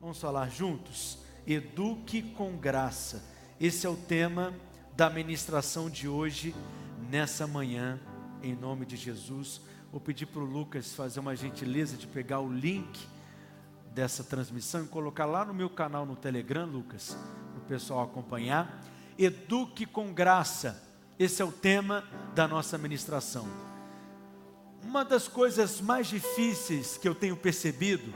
Vamos falar juntos? Eduque com graça. Esse é o tema da ministração de hoje, nessa manhã, em nome de Jesus. Vou pedir para o Lucas fazer uma gentileza de pegar o link dessa transmissão e colocar lá no meu canal no Telegram, Lucas, para o pessoal acompanhar. Eduque com graça. Esse é o tema da nossa ministração. Uma das coisas mais difíceis que eu tenho percebido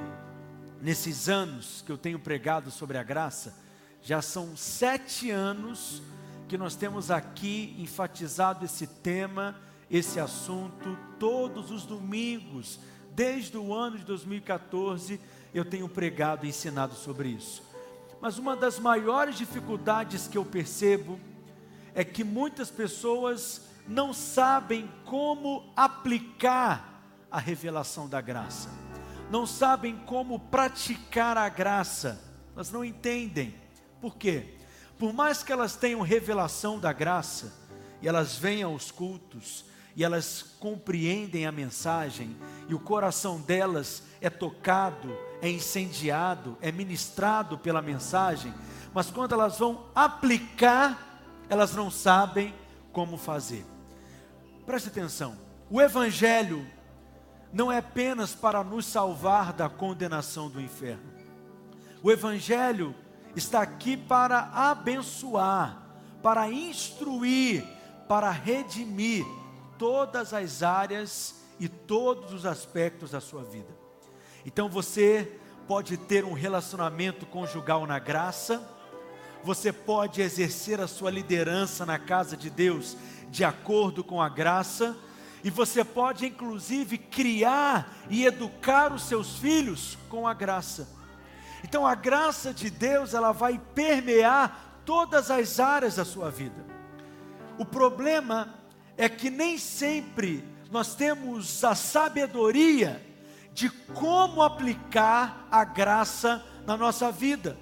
nesses anos que eu tenho pregado sobre a graça, já são sete anos que nós temos aqui enfatizado esse tema, esse assunto, todos os domingos, desde o ano de 2014, eu tenho pregado e ensinado sobre isso. Mas uma das maiores dificuldades que eu percebo é que muitas pessoas não sabem como aplicar a revelação da graça, não sabem como praticar a graça, elas não entendem. Por quê? Por mais que elas tenham revelação da graça, e elas venham aos cultos, e elas compreendem a mensagem, e o coração delas é tocado, é incendiado, é ministrado pela mensagem, mas quando elas vão aplicar elas não sabem como fazer. Preste atenção: o Evangelho não é apenas para nos salvar da condenação do inferno. O Evangelho está aqui para abençoar, para instruir, para redimir todas as áreas e todos os aspectos da sua vida. Então você pode ter um relacionamento conjugal na graça, você pode exercer a sua liderança na casa de Deus de acordo com a graça, e você pode inclusive criar e educar os seus filhos com a graça. Então a graça de Deus, ela vai permear todas as áreas da sua vida. O problema é que nem sempre nós temos a sabedoria de como aplicar a graça na nossa vida.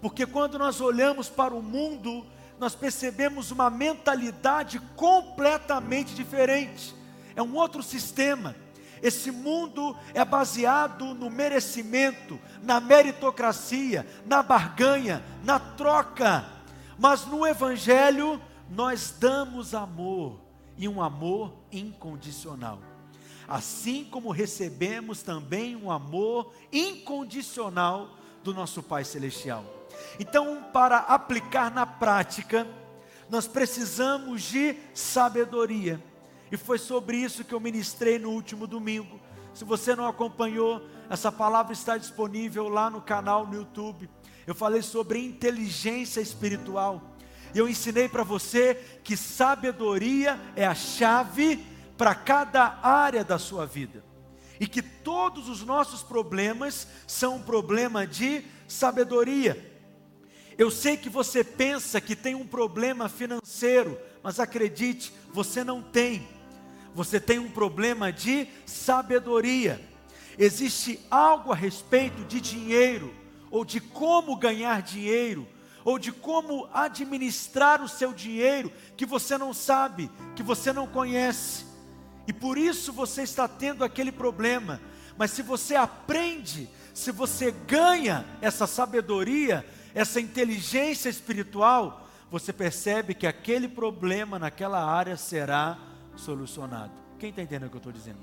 Porque quando nós olhamos para o mundo, nós percebemos uma mentalidade completamente diferente. É um outro sistema. Esse mundo é baseado no merecimento, na meritocracia, na barganha, na troca. Mas no Evangelho, nós damos amor, e um amor incondicional. Assim como recebemos também um amor incondicional do nosso Pai Celestial. Então, para aplicar na prática, nós precisamos de sabedoria. E foi sobre isso que eu ministrei no último domingo. Se você não acompanhou, essa palavra está disponível lá no canal no YouTube. Eu falei sobre inteligência espiritual. E eu ensinei para você que sabedoria é a chave para cada área da sua vida. E que todos os nossos problemas são um problema de sabedoria. Eu sei que você pensa que tem um problema financeiro, mas acredite, você não tem. Você tem um problema de sabedoria. Existe algo a respeito de dinheiro, ou de como ganhar dinheiro, ou de como administrar o seu dinheiro que você não sabe, que você não conhece. E por isso você está tendo aquele problema. Mas se você aprende, se você ganha essa sabedoria, essa inteligência espiritual, você percebe que aquele problema naquela área será solucionado. Quem está entendendo o que eu estou dizendo?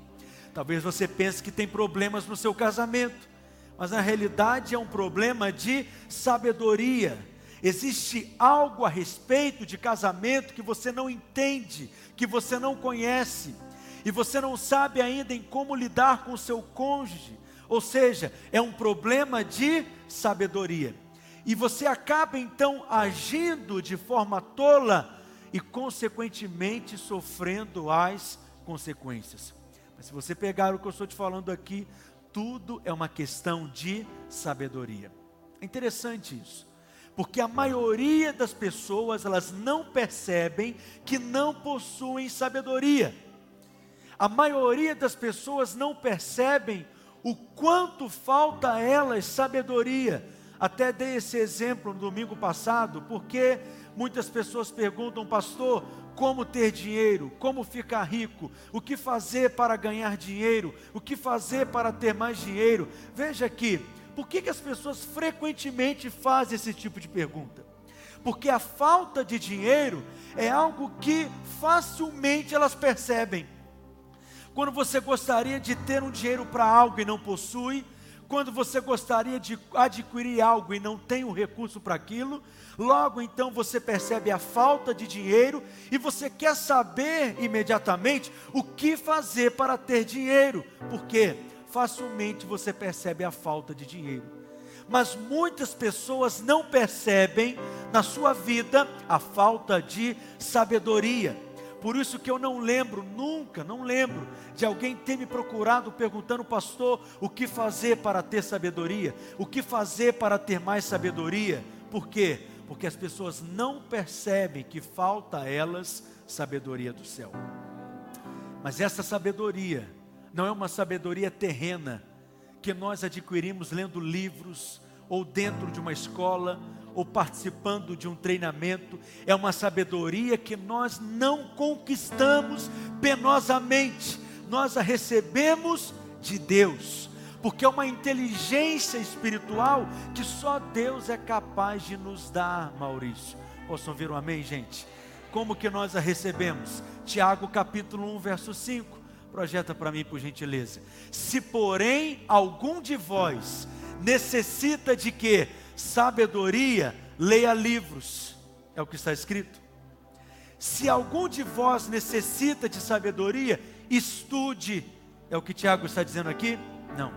Talvez você pense que tem problemas no seu casamento, mas na realidade é um problema de sabedoria. Existe algo a respeito de casamento que você não entende, que você não conhece, e você não sabe ainda em como lidar com o seu cônjuge. Ou seja, é um problema de sabedoria e você acaba então agindo de forma tola e, consequentemente, sofrendo as consequências. Mas se você pegar o que eu estou te falando aqui, tudo é uma questão de sabedoria. É interessante isso, porque a maioria das pessoas elas não percebem que não possuem sabedoria. A maioria das pessoas não percebem o quanto falta a elas sabedoria até dei esse exemplo no domingo passado, porque muitas pessoas perguntam, pastor, como ter dinheiro, como ficar rico, o que fazer para ganhar dinheiro, o que fazer para ter mais dinheiro. Veja aqui, por que, que as pessoas frequentemente fazem esse tipo de pergunta? Porque a falta de dinheiro é algo que facilmente elas percebem. Quando você gostaria de ter um dinheiro para algo e não possui, quando você gostaria de adquirir algo e não tem o um recurso para aquilo, logo então você percebe a falta de dinheiro e você quer saber imediatamente o que fazer para ter dinheiro, porque facilmente você percebe a falta de dinheiro. Mas muitas pessoas não percebem na sua vida a falta de sabedoria. Por isso que eu não lembro, nunca, não lembro de alguém ter me procurado perguntando, pastor, o que fazer para ter sabedoria? O que fazer para ter mais sabedoria? Por quê? Porque as pessoas não percebem que falta a elas sabedoria do céu. Mas essa sabedoria não é uma sabedoria terrena que nós adquirimos lendo livros ou dentro de uma escola ou participando de um treinamento, é uma sabedoria que nós não conquistamos penosamente, nós a recebemos de Deus, porque é uma inteligência espiritual que só Deus é capaz de nos dar, Maurício. Posso ouvir um amém, gente? Como que nós a recebemos? Tiago capítulo 1, verso 5. Projeta para mim, por gentileza. Se porém algum de vós necessita de que sabedoria, leia livros, é o que está escrito. Se algum de vós necessita de sabedoria, estude, é o que Tiago está dizendo aqui? Não.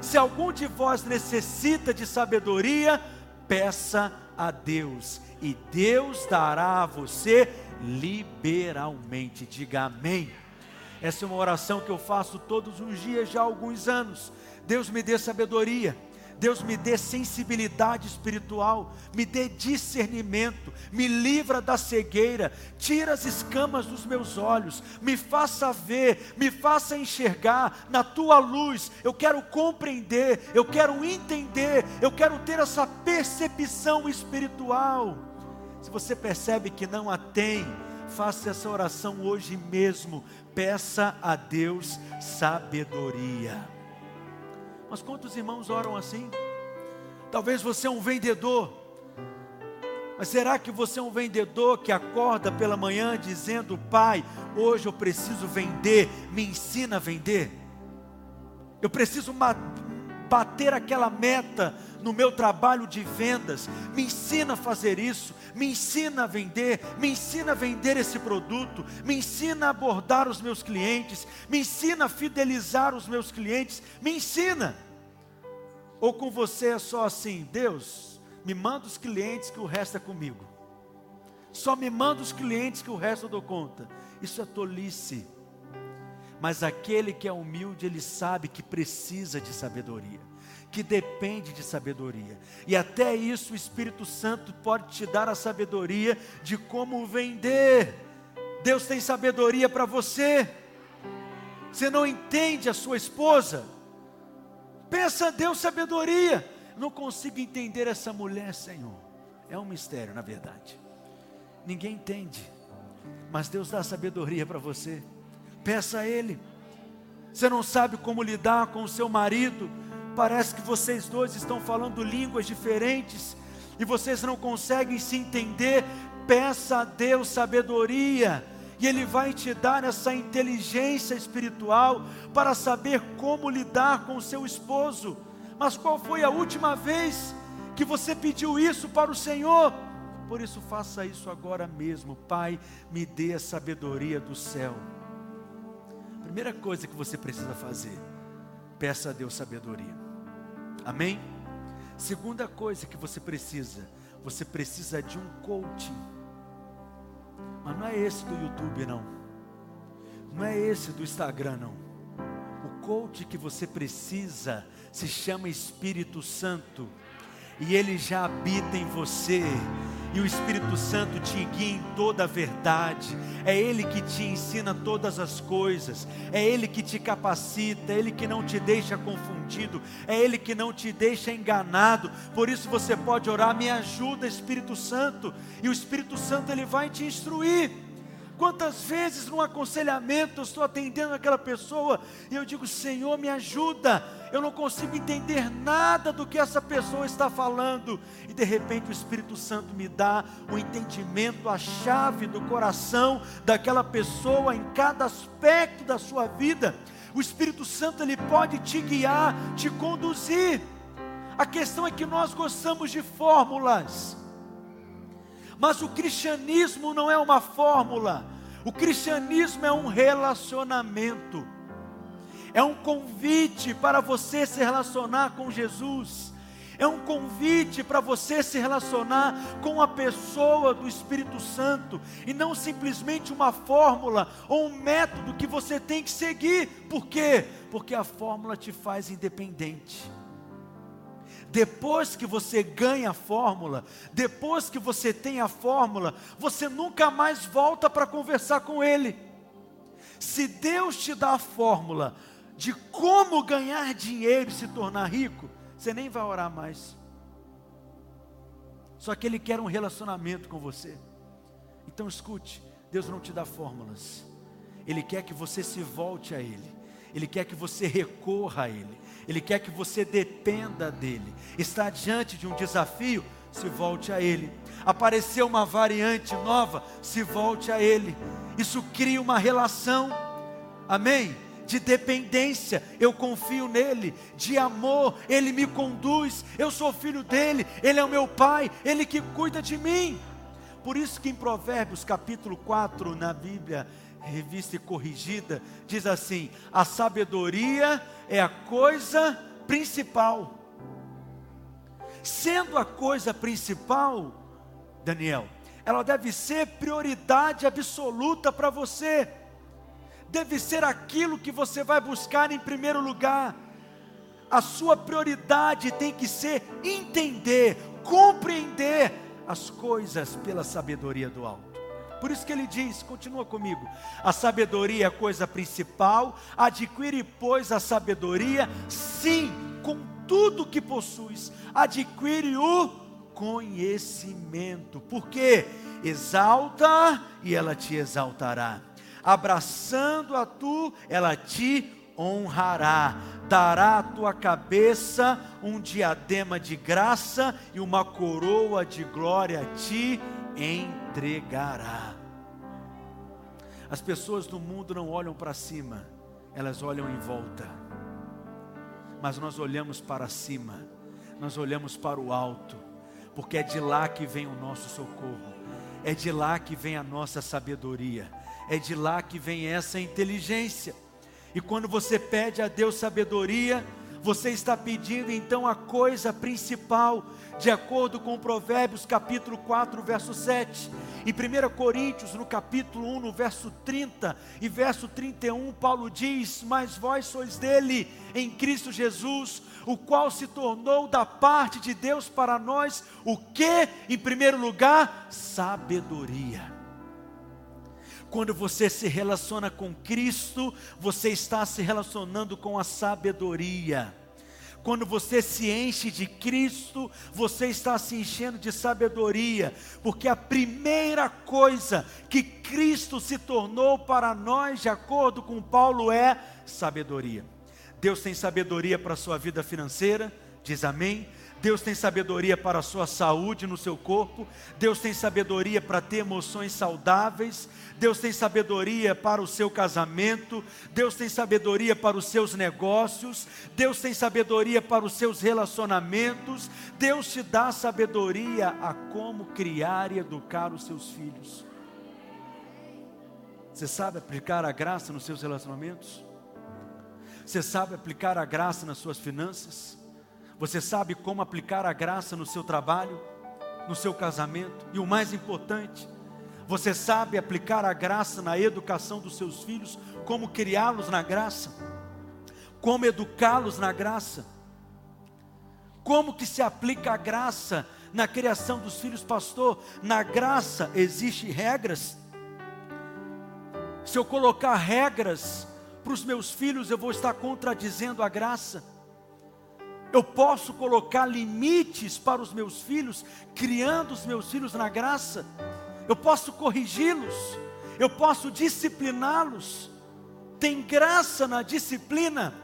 Se algum de vós necessita de sabedoria, peça a Deus, e Deus dará a você liberalmente. Diga amém. Essa é uma oração que eu faço todos os dias já há alguns anos. Deus me dê sabedoria Deus me dê sensibilidade espiritual, me dê discernimento, me livra da cegueira, tira as escamas dos meus olhos, me faça ver, me faça enxergar na tua luz. Eu quero compreender, eu quero entender, eu quero ter essa percepção espiritual. Se você percebe que não a tem, faça essa oração hoje mesmo. Peça a Deus sabedoria. Mas quantos irmãos oram assim? Talvez você é um vendedor. Mas será que você é um vendedor que acorda pela manhã dizendo: Pai, hoje eu preciso vender, me ensina a vender? Eu preciso bater aquela meta no meu trabalho de vendas, me ensina a fazer isso, me ensina a vender, me ensina a vender esse produto, me ensina a abordar os meus clientes, me ensina a fidelizar os meus clientes, me ensina. Ou com você é só assim, Deus, me manda os clientes que o resto é comigo. Só me manda os clientes que o resto eu dou conta. Isso é tolice. Mas aquele que é humilde, ele sabe que precisa de sabedoria, que depende de sabedoria. E até isso o Espírito Santo pode te dar a sabedoria de como vender. Deus tem sabedoria para você. Você não entende a sua esposa? Peça a Deus sabedoria. Não consigo entender essa mulher, Senhor. É um mistério, na verdade. Ninguém entende. Mas Deus dá sabedoria para você. Peça a Ele. Você não sabe como lidar com o seu marido. Parece que vocês dois estão falando línguas diferentes e vocês não conseguem se entender. Peça a Deus sabedoria e Ele vai te dar essa inteligência espiritual para saber como lidar com o seu esposo. Mas qual foi a última vez que você pediu isso para o Senhor? Por isso, faça isso agora mesmo. Pai, me dê a sabedoria do céu. Primeira coisa que você precisa fazer, peça a Deus sabedoria. Amém? Segunda coisa que você precisa, você precisa de um coaching. Mas não é esse do YouTube, não. Não é esse do Instagram, não. O coach que você precisa se chama Espírito Santo. E ele já habita em você e o Espírito Santo te guia em toda a verdade, é Ele que te ensina todas as coisas, é Ele que te capacita, é Ele que não te deixa confundido, é Ele que não te deixa enganado. Por isso você pode orar: me ajuda, Espírito Santo, e o Espírito Santo ele vai te instruir. Quantas vezes no aconselhamento eu estou atendendo aquela pessoa e eu digo: Senhor, me ajuda. Eu não consigo entender nada do que essa pessoa está falando. E de repente o Espírito Santo me dá o entendimento, a chave do coração daquela pessoa em cada aspecto da sua vida. O Espírito Santo ele pode te guiar, te conduzir. A questão é que nós gostamos de fórmulas. Mas o cristianismo não é uma fórmula, o cristianismo é um relacionamento, é um convite para você se relacionar com Jesus, é um convite para você se relacionar com a pessoa do Espírito Santo, e não simplesmente uma fórmula ou um método que você tem que seguir, por quê? Porque a fórmula te faz independente. Depois que você ganha a fórmula, depois que você tem a fórmula, você nunca mais volta para conversar com Ele. Se Deus te dá a fórmula de como ganhar dinheiro e se tornar rico, você nem vai orar mais. Só que Ele quer um relacionamento com você. Então escute: Deus não te dá fórmulas, Ele quer que você se volte a Ele, Ele quer que você recorra a Ele. Ele quer que você dependa dele. Está diante de um desafio, se volte a ele. Apareceu uma variante nova, se volte a ele. Isso cria uma relação, amém? De dependência, eu confio nele, de amor, ele me conduz, eu sou filho dele, ele é o meu pai, ele que cuida de mim. Por isso que em Provérbios capítulo 4 na Bíblia, revista corrigida, diz assim: a sabedoria é a coisa principal. Sendo a coisa principal, Daniel, ela deve ser prioridade absoluta para você, deve ser aquilo que você vai buscar em primeiro lugar. A sua prioridade tem que ser entender, compreender as coisas pela sabedoria do alto. Por isso que ele diz, continua comigo: a sabedoria é a coisa principal, adquire, pois, a sabedoria, sim, com tudo que possuis, adquire o conhecimento, porque exalta e ela te exaltará, abraçando a tu, ela te honrará, dará à tua cabeça um diadema de graça e uma coroa de glória te entregará. As pessoas do mundo não olham para cima, elas olham em volta. Mas nós olhamos para cima, nós olhamos para o alto, porque é de lá que vem o nosso socorro, é de lá que vem a nossa sabedoria, é de lá que vem essa inteligência. E quando você pede a Deus sabedoria, você está pedindo então a coisa principal, de acordo com Provérbios capítulo 4, verso 7. Em 1 Coríntios, no capítulo 1, no verso 30 e verso 31, Paulo diz: Mas vós sois dele, em Cristo Jesus, o qual se tornou da parte de Deus para nós o que, em primeiro lugar, sabedoria. Quando você se relaciona com Cristo, você está se relacionando com a sabedoria. Quando você se enche de Cristo, você está se enchendo de sabedoria, porque a primeira coisa que Cristo se tornou para nós, de acordo com Paulo, é sabedoria. Deus tem sabedoria para a sua vida financeira, diz amém. Deus tem sabedoria para a sua saúde no seu corpo, Deus tem sabedoria para ter emoções saudáveis, Deus tem sabedoria para o seu casamento, Deus tem sabedoria para os seus negócios, Deus tem sabedoria para os seus relacionamentos, Deus te dá sabedoria a como criar e educar os seus filhos. Você sabe aplicar a graça nos seus relacionamentos? Você sabe aplicar a graça nas suas finanças? Você sabe como aplicar a graça no seu trabalho, no seu casamento? E o mais importante, você sabe aplicar a graça na educação dos seus filhos, como criá-los na graça, como educá-los na graça? Como que se aplica a graça na criação dos filhos, pastor? Na graça existem regras. Se eu colocar regras para os meus filhos, eu vou estar contradizendo a graça. Eu posso colocar limites para os meus filhos, criando os meus filhos na graça. Eu posso corrigi-los. Eu posso discipliná-los? Tem graça na disciplina?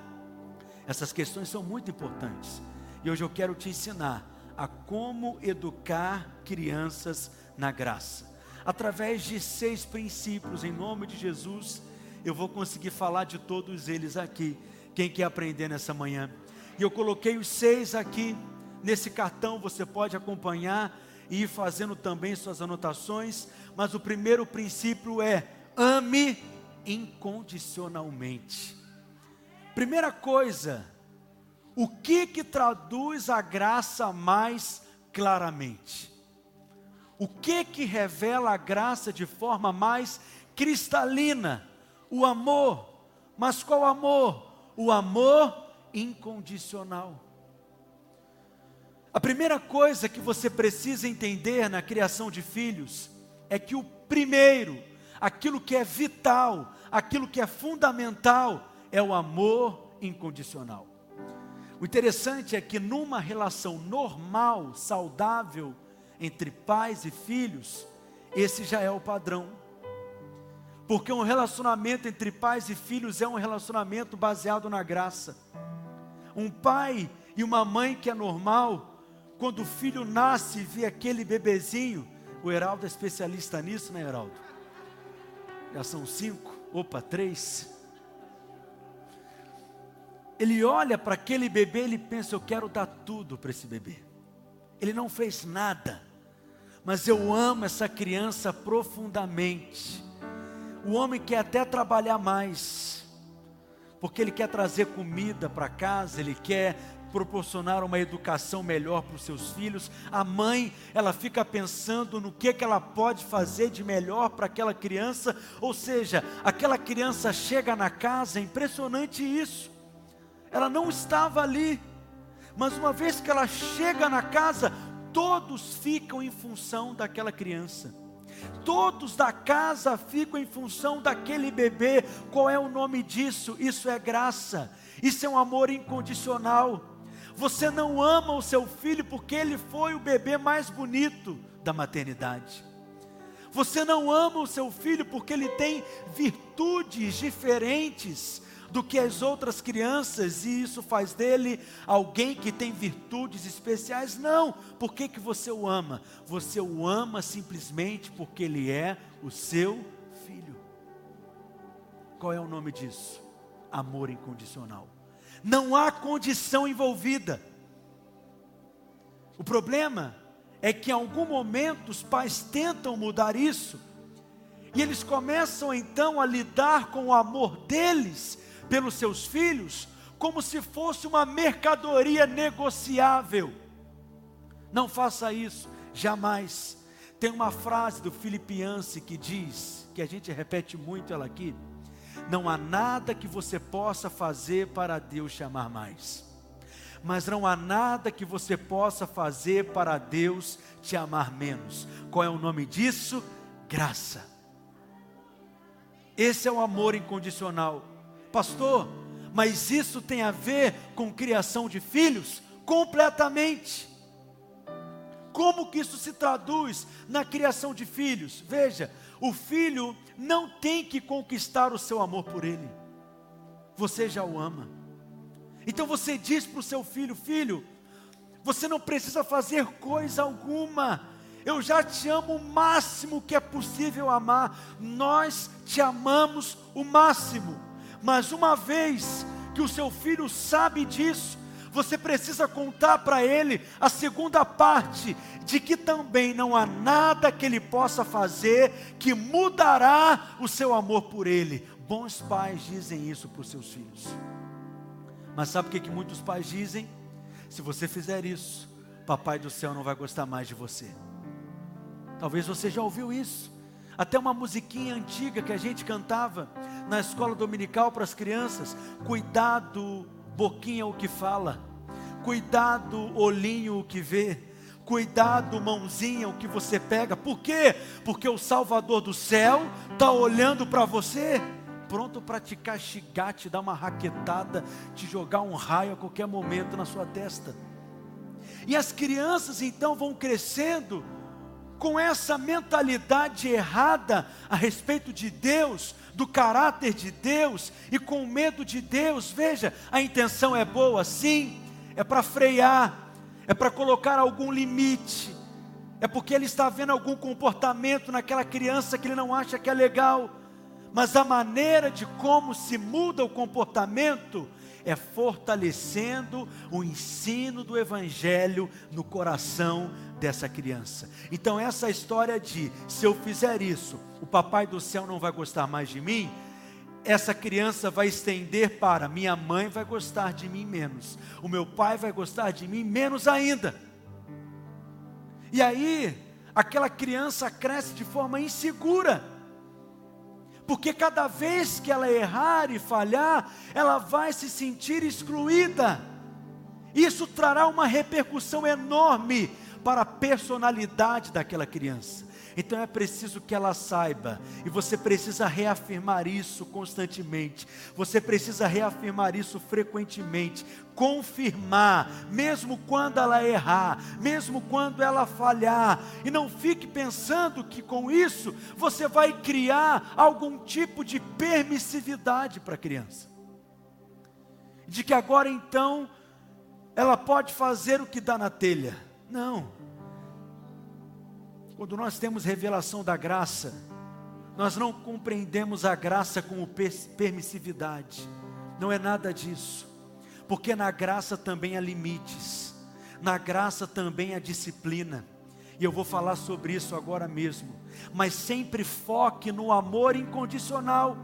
Essas questões são muito importantes. E hoje eu quero te ensinar a como educar crianças na graça. Através de seis princípios, em nome de Jesus, eu vou conseguir falar de todos eles aqui. Quem quer aprender nessa manhã? E eu coloquei os seis aqui nesse cartão, você pode acompanhar e ir fazendo também suas anotações. Mas o primeiro princípio é: ame incondicionalmente. Primeira coisa, o que que traduz a graça mais claramente? O que que revela a graça de forma mais cristalina? O amor. Mas qual amor? O amor incondicional. A primeira coisa que você precisa entender na criação de filhos é que o primeiro, aquilo que é vital, aquilo que é fundamental, é o amor incondicional. O interessante é que numa relação normal, saudável, entre pais e filhos, esse já é o padrão. Porque um relacionamento entre pais e filhos é um relacionamento baseado na graça. Um pai e uma mãe que é normal, quando o filho nasce e vê aquele bebezinho, o Heraldo é especialista nisso, né, Heraldo? Já são cinco, opa, três. Ele olha para aquele bebê, ele pensa: eu quero dar tudo para esse bebê. Ele não fez nada, mas eu amo essa criança profundamente. O homem quer até trabalhar mais, porque ele quer trazer comida para casa, ele quer proporcionar uma educação melhor para os seus filhos. A mãe, ela fica pensando no que, que ela pode fazer de melhor para aquela criança. Ou seja, aquela criança chega na casa, é impressionante isso. Ela não estava ali, mas uma vez que ela chega na casa, todos ficam em função daquela criança. Todos da casa ficam em função daquele bebê. Qual é o nome disso? Isso é graça. Isso é um amor incondicional. Você não ama o seu filho porque ele foi o bebê mais bonito da maternidade. Você não ama o seu filho porque ele tem virtudes diferentes do que as outras crianças e isso faz dele alguém que tem virtudes especiais. Não, por que, que você o ama? Você o ama simplesmente porque ele é o seu filho. Qual é o nome disso? Amor incondicional não há condição envolvida. O problema é que em algum momento os pais tentam mudar isso, e eles começam então a lidar com o amor deles pelos seus filhos, como se fosse uma mercadoria negociável. Não faça isso, jamais. Tem uma frase do Filipianse que diz, que a gente repete muito ela aqui, não há nada que você possa fazer para Deus te amar mais. Mas não há nada que você possa fazer para Deus te amar menos. Qual é o nome disso? Graça. Esse é o amor incondicional. Pastor, mas isso tem a ver com criação de filhos? Completamente. Como que isso se traduz na criação de filhos? Veja, o filho não tem que conquistar o seu amor por ele, você já o ama. Então você diz para o seu filho: Filho, você não precisa fazer coisa alguma, eu já te amo o máximo que é possível amar, nós te amamos o máximo, mas uma vez que o seu filho sabe disso, você precisa contar para ele a segunda parte, de que também não há nada que ele possa fazer que mudará o seu amor por ele. Bons pais dizem isso para os seus filhos. Mas sabe o que, que muitos pais dizem? Se você fizer isso, papai do céu não vai gostar mais de você. Talvez você já ouviu isso. Até uma musiquinha antiga que a gente cantava na escola dominical para as crianças. Cuidado boquinha o que fala, cuidado olhinho o que vê, cuidado mãozinha o que você pega. Por quê? Porque o Salvador do céu está olhando para você, pronto para te castigar, te dar uma raquetada, te jogar um raio a qualquer momento na sua testa. E as crianças então vão crescendo com essa mentalidade errada a respeito de Deus, do caráter de Deus e com medo de Deus. Veja, a intenção é boa, sim, é para frear, é para colocar algum limite, é porque ele está vendo algum comportamento naquela criança que ele não acha que é legal, mas a maneira de como se muda o comportamento é fortalecendo o ensino do Evangelho no coração dessa criança. Então, essa história de se eu fizer isso, o papai do céu não vai gostar mais de mim, essa criança vai estender para minha mãe vai gostar de mim menos, o meu pai vai gostar de mim menos ainda. E aí, aquela criança cresce de forma insegura porque cada vez que ela errar e falhar, ela vai se sentir excluída. Isso trará uma repercussão enorme para a personalidade daquela criança. Então é preciso que ela saiba, e você precisa reafirmar isso constantemente, você precisa reafirmar isso frequentemente, confirmar, mesmo quando ela errar, mesmo quando ela falhar, e não fique pensando que com isso você vai criar algum tipo de permissividade para a criança, de que agora então ela pode fazer o que dá na telha. Não. Quando nós temos revelação da graça, nós não compreendemos a graça como permissividade, não é nada disso, porque na graça também há limites, na graça também há disciplina, e eu vou falar sobre isso agora mesmo, mas sempre foque no amor incondicional.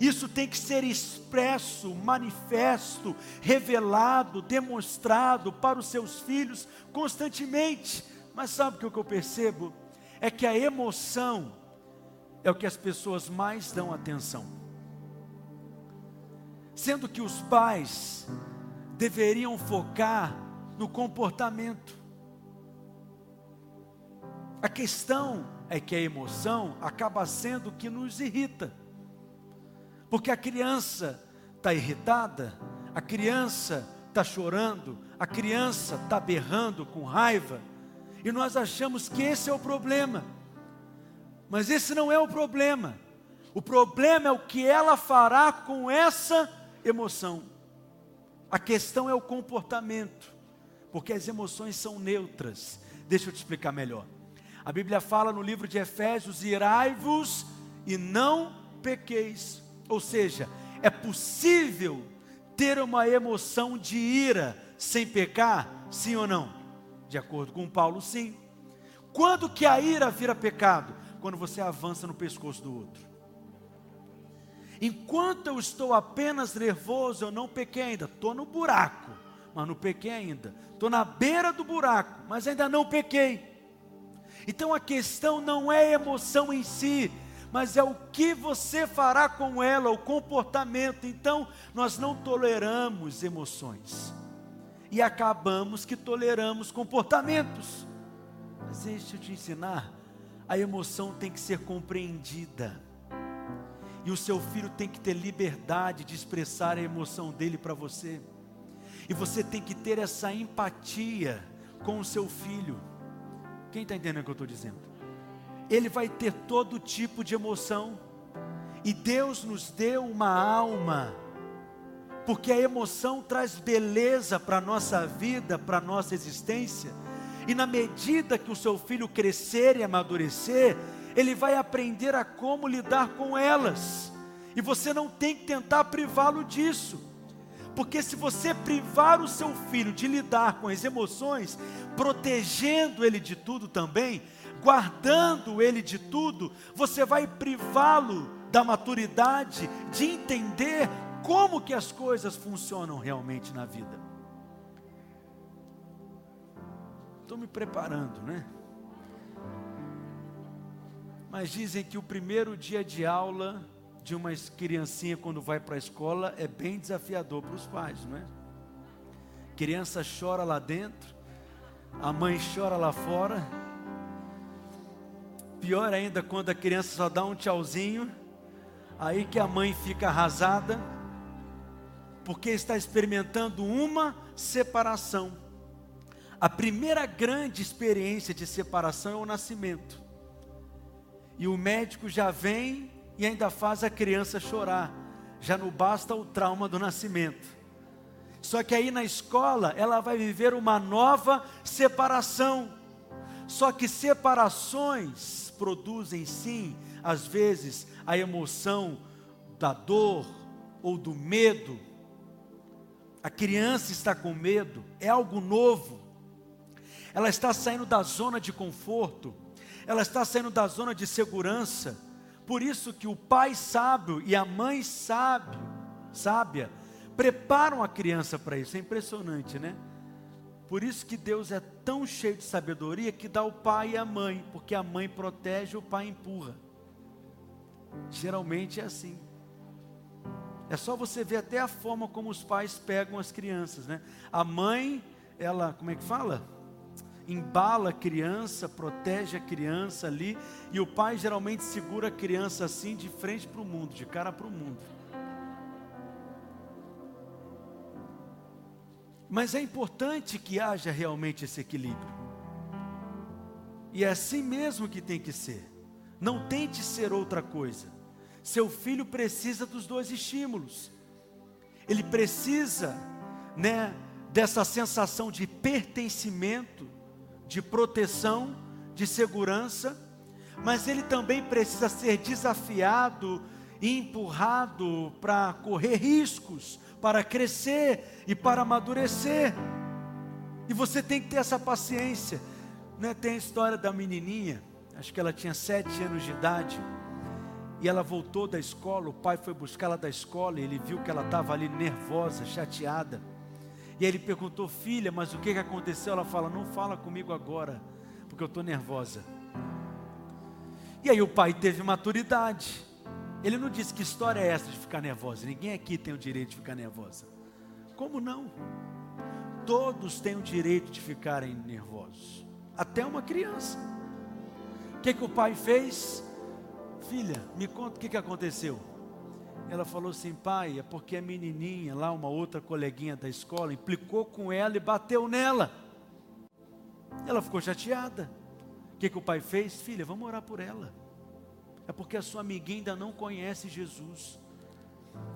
Isso tem que ser expresso, manifesto, revelado, demonstrado para os seus filhos constantemente. Mas sabe o que eu percebo? É que a emoção é o que as pessoas mais dão atenção. Sendo que os pais deveriam focar no comportamento. A questão é que a emoção acaba sendo o que nos irrita. Porque a criança está irritada, a criança está chorando, a criança está berrando com raiva, e nós achamos que esse é o problema. Mas esse não é o problema. O problema é o que ela fará com essa emoção. A questão é o comportamento, porque as emoções são neutras. Deixa eu te explicar melhor. A Bíblia fala no livro de Efésios: irai-vos e não pequeis. Ou seja, é possível ter uma emoção de ira sem pecar? Sim ou não? De acordo com Paulo, sim. Quando que a ira vira pecado? Quando você avança no pescoço do outro. Enquanto eu estou apenas nervoso, eu não pequei ainda. Estou no buraco, mas não pequei ainda. Estou na beira do buraco, mas ainda não pequei. Então a questão não é emoção em si, mas é o que você fará com ela, o comportamento. Então, nós não toleramos emoções e acabamos que toleramos comportamentos. Mas deixa eu te ensinar: a emoção tem que ser compreendida. E o seu filho tem que ter liberdade de expressar a emoção dele para você. E você tem que ter essa empatia com o seu filho. Quem está entendendo o que eu estou dizendo? Ele vai ter todo tipo de emoção. E Deus nos deu uma alma. Porque a emoção traz beleza para a nossa vida, para a nossa existência, e na medida que o seu filho crescer e amadurecer, ele vai aprender a como lidar com elas, e você não tem que tentar privá-lo disso, porque se você privar o seu filho de lidar com as emoções, protegendo ele de tudo também, guardando ele de tudo, você vai privá-lo da maturidade de entender como que as coisas funcionam realmente na vida. Estou me preparando, né? Mas dizem que o primeiro dia de aula de uma criancinha quando vai para a escola é bem desafiador para os pais, não é? Criança chora lá dentro, a mãe chora lá fora. Pior ainda quando a criança só dá um tchauzinho, aí que a mãe fica arrasada porque está experimentando uma separação. A primeira grande experiência de separação é o nascimento. E o médico já vem e ainda faz a criança chorar. Já não basta o trauma do nascimento. Só que aí na escola ela vai viver uma nova separação. Só que separações produzem sim, às vezes, a emoção da dor ou do medo. A criança está com medo, é algo novo. Ela está saindo da zona de conforto, ela está saindo da zona de segurança. Por isso que o pai sábio e a mãe sábio, sábia preparam a criança para isso. É impressionante, né? Por isso que Deus é tão cheio de sabedoria que dá o pai e a mãe, porque a mãe protege, o pai empurra. Geralmente é assim. É só você ver até a forma como os pais pegam as crianças, né? A mãe, ela, como é que fala? Embala a criança, protege a criança ali, e o pai geralmente segura a criança assim de frente para o mundo, de cara para o mundo. Mas é importante que haja realmente esse equilíbrio. E é assim mesmo que tem que ser. Não tente ser outra coisa. Seu filho precisa dos dois estímulos. Ele precisa, né, dessa sensação de pertencimento, de proteção, de segurança, mas ele também precisa ser desafiado e empurrado para correr riscos, para crescer e para amadurecer. E você tem que ter essa paciência. Né? Tem a história da menininha, acho que ela tinha sete anos de idade e ela voltou da escola, o pai foi buscá-la da escola e ele viu que ela estava ali nervosa, chateada. E aí ele perguntou, filha, mas o que, que aconteceu? Ela fala, não fala comigo agora, porque eu estou nervosa. E aí o pai teve maturidade. Ele não disse que história é essa de ficar nervosa. Ninguém aqui tem o direito de ficar nervosa. Como não? Todos têm o direito de ficarem nervosos. Até uma criança. O que, que o pai fez? filha, me conta o que, que aconteceu. Ela falou assim, pai, é porque a menininha, lá uma outra coleguinha da escola, implicou com ela e bateu nela. Ela ficou chateada. O que, que o pai fez? Filha, vamos orar por ela. É porque a sua amiguinha ainda não conhece Jesus.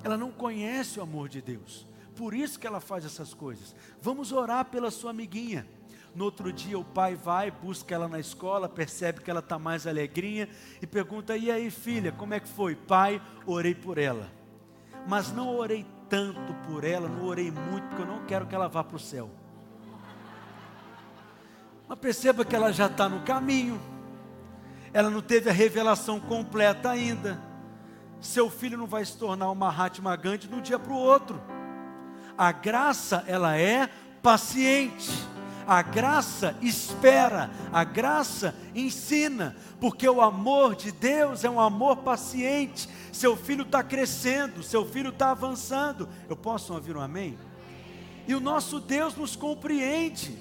Ela não conhece o amor de Deus. Por isso que ela faz essas coisas. Vamos orar pela sua amiguinha. No outro dia o pai vai, busca ela na escola, percebe que ela está mais alegrinha e pergunta: E aí, filha, como é que foi? Pai, orei por ela. Mas não orei tanto por ela, não orei muito, porque eu não quero que ela vá para o céu. Mas perceba que ela já está no caminho, ela não teve a revelação completa ainda. Seu filho não vai se tornar uma Mahatma Gandhi de um dia para o outro. A graça, ela é paciente. A graça espera, a graça ensina, porque o amor de Deus é um amor paciente. Seu filho está crescendo, seu filho está avançando. Eu posso ouvir um amém? E o nosso Deus nos compreende.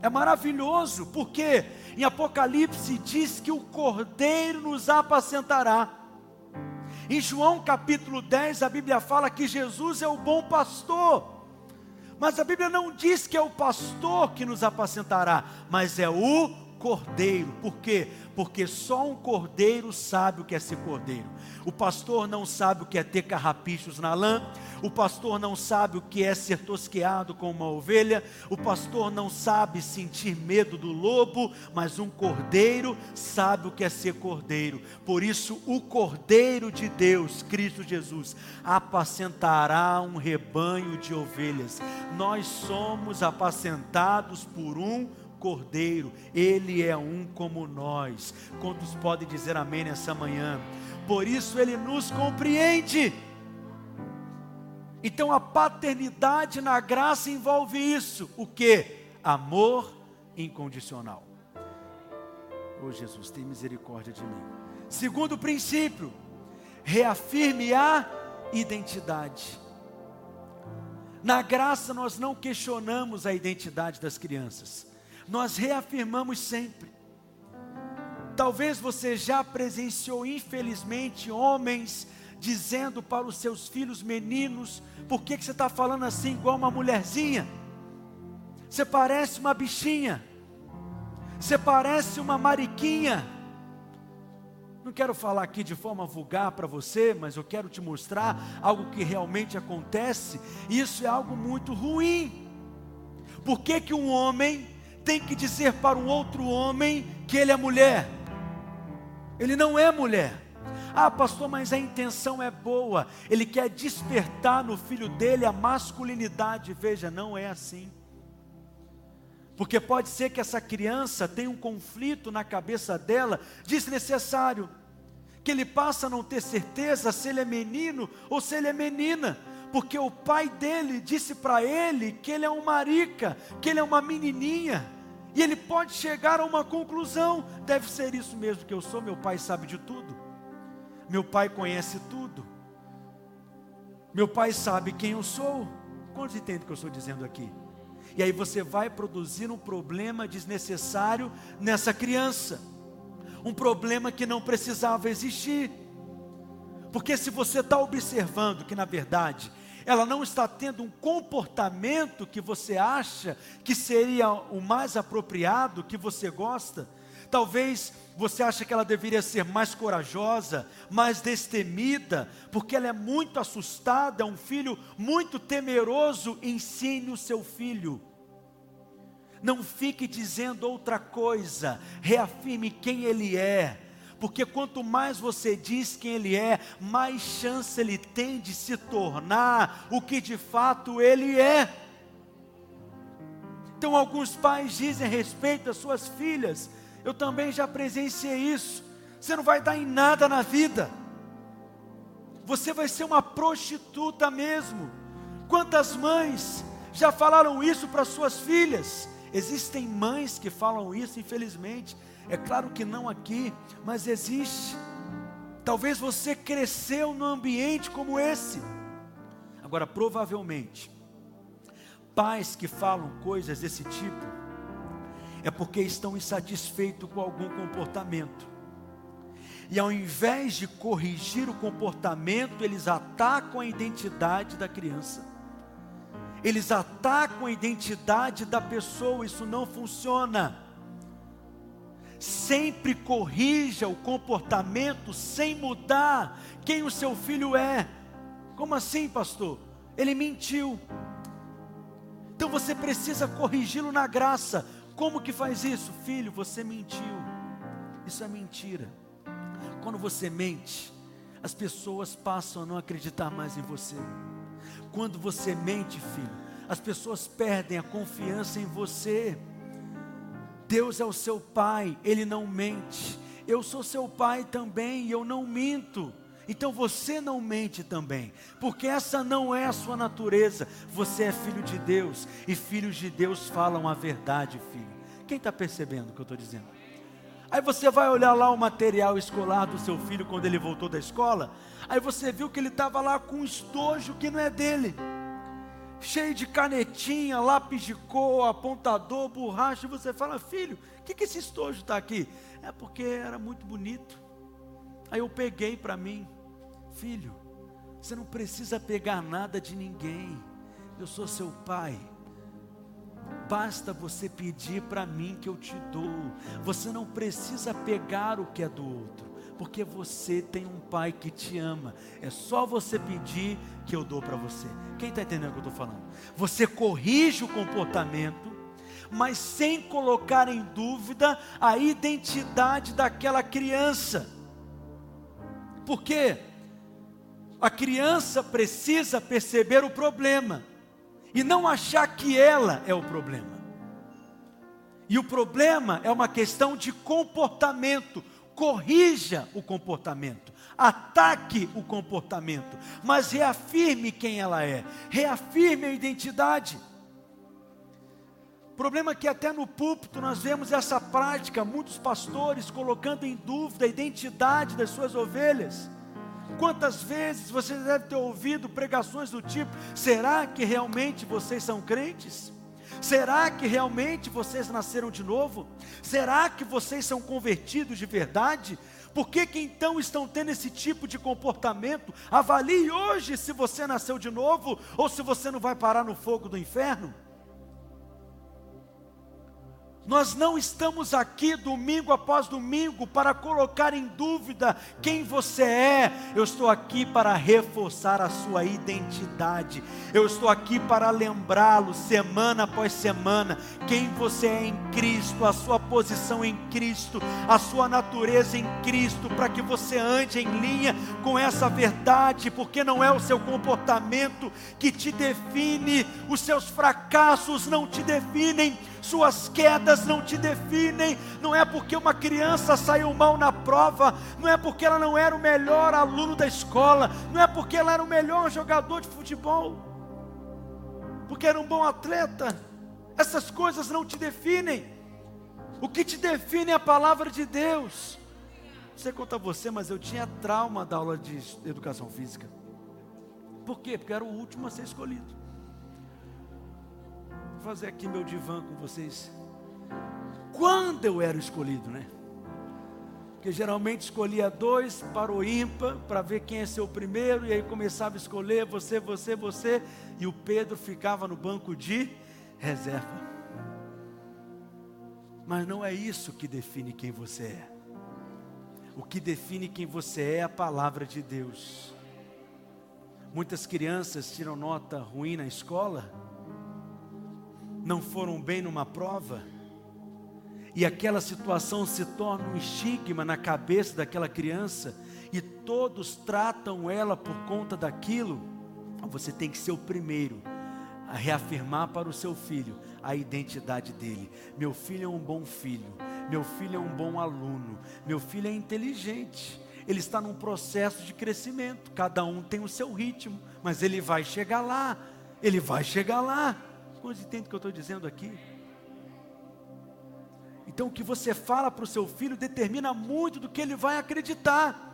É maravilhoso, porque em Apocalipse diz que o Cordeiro nos apacentará. Em João capítulo 10, a Bíblia fala que Jesus é o bom pastor. Mas a Bíblia não diz que é o pastor que nos apacentará, mas é o cordeiro. Por quê? Porque só um cordeiro sabe o que é ser cordeiro. O pastor não sabe o que é ter carrapichos na lã, o pastor não sabe o que é ser tosqueado com uma ovelha, o pastor não sabe sentir medo do lobo, mas um cordeiro sabe o que é ser cordeiro. Por isso, o cordeiro de Deus, Cristo Jesus, apacentará um rebanho de ovelhas. Nós somos apacentados por um cordeiro, ele é um como nós. Quantos podem dizer amém nessa manhã? Por isso ele nos compreende. Então a paternidade na graça envolve isso, o que? Amor incondicional. Oh Jesus, tem misericórdia de mim. Segundo princípio, reafirme a identidade. Na graça nós não questionamos a identidade das crianças nós reafirmamos sempre. Talvez você já presenciou, infelizmente, homens dizendo para os seus filhos meninos: por que, que você está falando assim igual uma mulherzinha? Você parece uma bichinha. Você parece uma mariquinha. Não quero falar aqui de forma vulgar para você, mas eu quero te mostrar algo que realmente acontece. Isso é algo muito ruim. Por que, que um homem tem que dizer para um outro homem que ele é mulher? Ele não é mulher. Ah, pastor, mas a intenção é boa. Ele quer despertar no filho dele a masculinidade. Veja, não é assim. Porque pode ser que essa criança tenha um conflito na cabeça dela desnecessário, que ele passa a não ter certeza se ele é menino ou se ele é menina, porque o pai dele disse para ele que ele é um marica, que ele é uma menininha, e ele pode chegar a uma conclusão: deve ser isso mesmo que eu sou, meu pai sabe de tudo, meu pai conhece tudo, meu pai sabe quem eu sou. Quantos entendem o que eu estou dizendo aqui? E aí você vai produzir um problema desnecessário nessa criança. Um problema que não precisava existir. Porque se você está observando que na verdade ela não está tendo um comportamento que você acha que seria o mais apropriado, que você gosta, talvez você acha que ela deveria ser mais corajosa, mais destemida, porque ela é muito assustada, é um filho muito temeroso, ensine o seu filho. Não fique dizendo outra coisa, reafirme quem Ele é, porque quanto mais você diz quem Ele é, mais chance Ele tem de se tornar o que de fato Ele é. Então, alguns pais dizem respeito às suas filhas, eu também já presenciei isso. Você não vai dar em nada na vida, você vai ser uma prostituta mesmo. Quantas mães já falaram isso para suas filhas? Existem mães que falam isso, infelizmente. É claro que não aqui, mas existe. Talvez você cresceu num ambiente como esse. Agora, provavelmente, pais que falam coisas desse tipo, é porque estão insatisfeitos com algum comportamento. E ao invés de corrigir o comportamento, eles atacam a identidade da criança eles atacam a identidade da pessoa, isso não funciona. Sempre corrija o comportamento sem mudar quem o seu filho é. Como assim, pastor? Ele mentiu. Então você precisa corrigi-lo na graça. Como que faz isso? Filho, você mentiu. Isso é mentira. Quando você mente, as pessoas passam a não acreditar mais em você. Quando você mente, filho, as pessoas perdem a confiança em você. Deus é o seu pai, ele não mente. Eu sou seu pai também e eu não minto. Então você não mente também, porque essa não é a sua natureza. Você é filho de Deus e filhos de Deus falam a verdade, filho. Quem está percebendo o que eu estou dizendo? Aí você vai olhar lá o material escolar do seu filho quando ele voltou da escola. Aí você viu que ele estava lá com um estojo que não é dele, cheio de canetinha, lápis de cor, apontador, borracha. E você fala, filho, o que, que esse estojo está aqui? É porque era muito bonito. Aí eu peguei para mim, filho, você não precisa pegar nada de ninguém. Eu sou seu pai. Basta você pedir para mim que eu te dou. Você não precisa pegar o que é do outro, porque você tem um pai que te ama. É só você pedir que eu dou para você. Quem está entendendo o que eu estou falando? Você corrige o comportamento, mas sem colocar em dúvida a identidade daquela criança. Por quê? A criança precisa perceber o problema e não achar que ela é o problema. E o problema é uma questão de comportamento. Corrija o comportamento, ataque o comportamento, mas reafirme quem ela é, reafirme a identidade. Problema é que até no púlpito nós vemos essa prática, muitos pastores colocando em dúvida a identidade das suas ovelhas. Quantas vezes você deve ter ouvido pregações do tipo: será que realmente vocês são crentes? Será que realmente vocês nasceram de novo? Será que vocês são convertidos de verdade? Por que, que então estão tendo esse tipo de comportamento? Avalie hoje se você nasceu de novo ou se você não vai parar no fogo do inferno. Nós não estamos aqui domingo após domingo para colocar em dúvida quem você é. Eu estou aqui para reforçar a sua identidade. Eu estou aqui para lembrá-lo semana após semana quem você é em Cristo, a sua posição em Cristo, a sua natureza em Cristo, para que você ande em linha com essa verdade, porque não é o seu comportamento que te define, os seus fracassos não te definem suas quedas não te definem, não é porque uma criança saiu mal na prova, não é porque ela não era o melhor aluno da escola, não é porque ela era o melhor jogador de futebol, porque era um bom atleta, essas coisas não te definem, o que te define é a palavra de Deus. Não sei quanto a você, mas eu tinha trauma da aula de educação física. Por quê? Porque era o último a ser escolhido. Vou fazer aqui meu divã com vocês. Quando eu era escolhido, né? Porque geralmente escolhia dois para o ímpar, para ver quem é seu primeiro, e aí começava a escolher você, você, você, e o Pedro ficava no banco de reserva. Mas não é isso que define quem você é. O que define quem você é é a palavra de Deus. Muitas crianças tiram nota ruim na escola não foram bem numa prova, e aquela situação se torna um estigma na cabeça daquela criança, e todos tratam ela por conta daquilo, você tem que ser o primeiro a reafirmar para o seu filho a identidade dele. Meu filho é um bom filho, meu filho é um bom aluno, meu filho é inteligente. Ele está num processo de crescimento, cada um tem o seu ritmo, mas ele vai chegar lá, ele vai chegar lá. Quantos entendem o que eu estou dizendo aqui? Então o que você fala para o seu filho determina muito do que ele vai acreditar.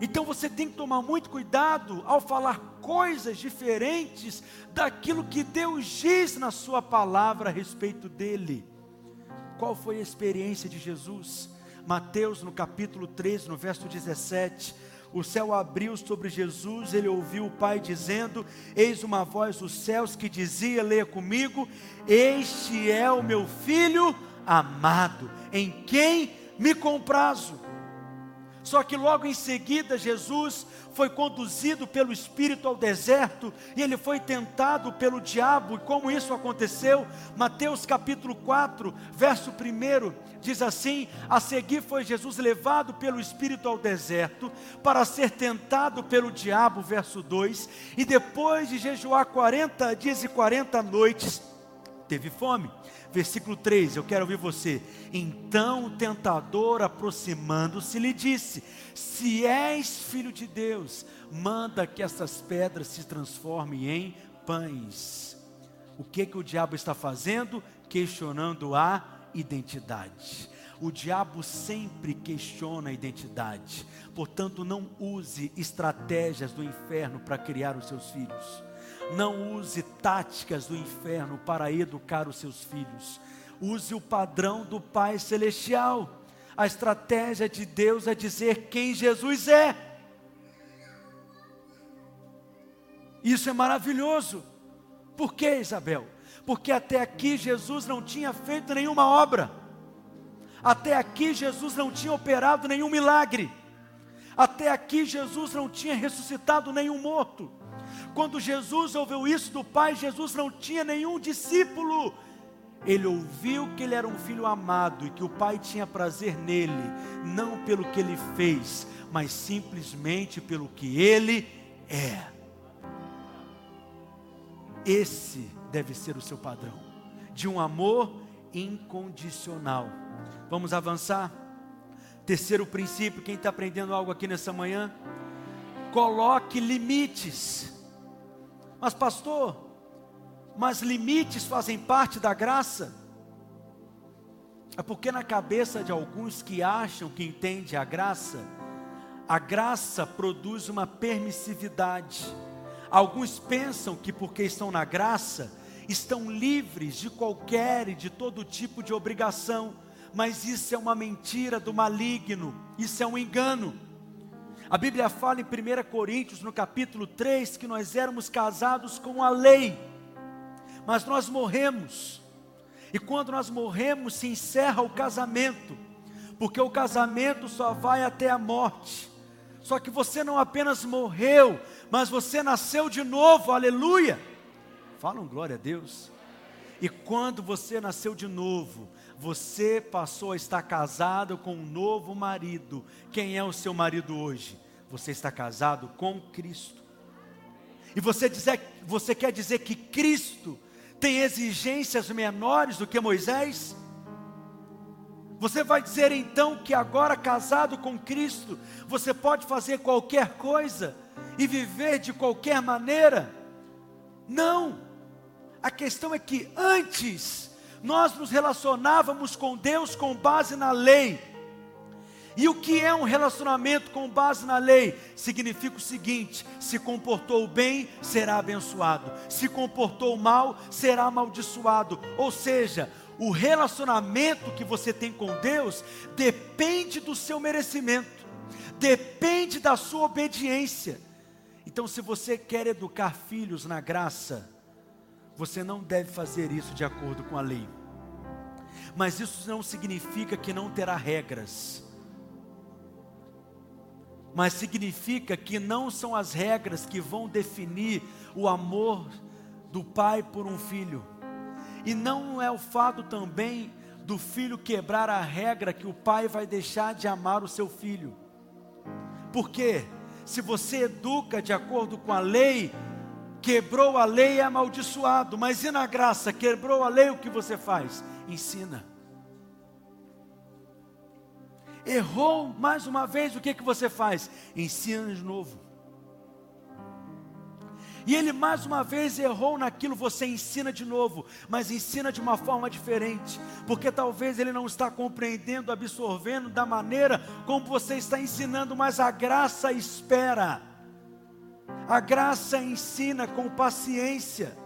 Então você tem que tomar muito cuidado ao falar coisas diferentes daquilo que Deus diz na Sua palavra a respeito dele. Qual foi a experiência de Jesus? Mateus, no capítulo 13, no verso 17 o céu abriu sobre Jesus, ele ouviu o Pai dizendo: Eis uma voz dos céus que dizia: Leia comigo, Este é o meu filho amado, em quem me comprazo. Só que logo em seguida Jesus foi conduzido pelo Espírito ao deserto e ele foi tentado pelo diabo. E como isso aconteceu? Mateus capítulo 4, verso 1 diz assim: A seguir foi Jesus levado pelo Espírito ao deserto para ser tentado pelo diabo, verso 2. E depois de jejuar 40 dias e 40 noites, teve fome. Versículo 3, eu quero ouvir você. Então o tentador, aproximando-se, lhe disse: Se és filho de Deus, manda que essas pedras se transformem em pães. O que que o diabo está fazendo? Questionando a identidade. O diabo sempre questiona a identidade. Portanto, não use estratégias do inferno para criar os seus filhos. Não use táticas do inferno para educar os seus filhos. Use o padrão do Pai Celestial. A estratégia de Deus é dizer quem Jesus é. Isso é maravilhoso. Por que, Isabel? Porque até aqui Jesus não tinha feito nenhuma obra. Até aqui Jesus não tinha operado nenhum milagre. Até aqui Jesus não tinha ressuscitado nenhum morto. Quando Jesus ouviu isso do Pai, Jesus não tinha nenhum discípulo. Ele ouviu que ele era um filho amado e que o Pai tinha prazer nele, não pelo que ele fez, mas simplesmente pelo que ele é. Esse deve ser o seu padrão, de um amor incondicional. Vamos avançar? Terceiro princípio, quem está aprendendo algo aqui nessa manhã? Coloque limites. Mas, pastor, mas limites fazem parte da graça? É porque na cabeça de alguns que acham que entende a graça, a graça produz uma permissividade. Alguns pensam que porque estão na graça, estão livres de qualquer e de todo tipo de obrigação, mas isso é uma mentira do maligno, isso é um engano. A Bíblia fala em 1 Coríntios, no capítulo 3, que nós éramos casados com a lei, mas nós morremos. E quando nós morremos, se encerra o casamento, porque o casamento só vai até a morte. Só que você não apenas morreu, mas você nasceu de novo, aleluia. Falam glória a Deus. E quando você nasceu de novo, você passou a estar casado com um novo marido. Quem é o seu marido hoje? Você está casado com Cristo. E você, dizer, você quer dizer que Cristo tem exigências menores do que Moisés? Você vai dizer então que agora casado com Cristo, você pode fazer qualquer coisa e viver de qualquer maneira? Não. A questão é que antes nós nos relacionávamos com Deus com base na lei. E o que é um relacionamento com base na lei? Significa o seguinte: se comportou bem, será abençoado, se comportou mal, será amaldiçoado. Ou seja, o relacionamento que você tem com Deus depende do seu merecimento, depende da sua obediência. Então, se você quer educar filhos na graça, você não deve fazer isso de acordo com a lei. Mas isso não significa que não terá regras. Mas significa que não são as regras que vão definir o amor do pai por um filho. E não é o fato também do filho quebrar a regra que o pai vai deixar de amar o seu filho. Porque se você educa de acordo com a lei, quebrou a lei é amaldiçoado, mas e na graça, quebrou a lei, o que você faz? Ensina. Errou mais uma vez, o que, que você faz? Ensina de novo. E ele mais uma vez errou naquilo, você ensina de novo, mas ensina de uma forma diferente, porque talvez ele não está compreendendo, absorvendo da maneira como você está ensinando, mas a graça espera. A graça ensina com paciência.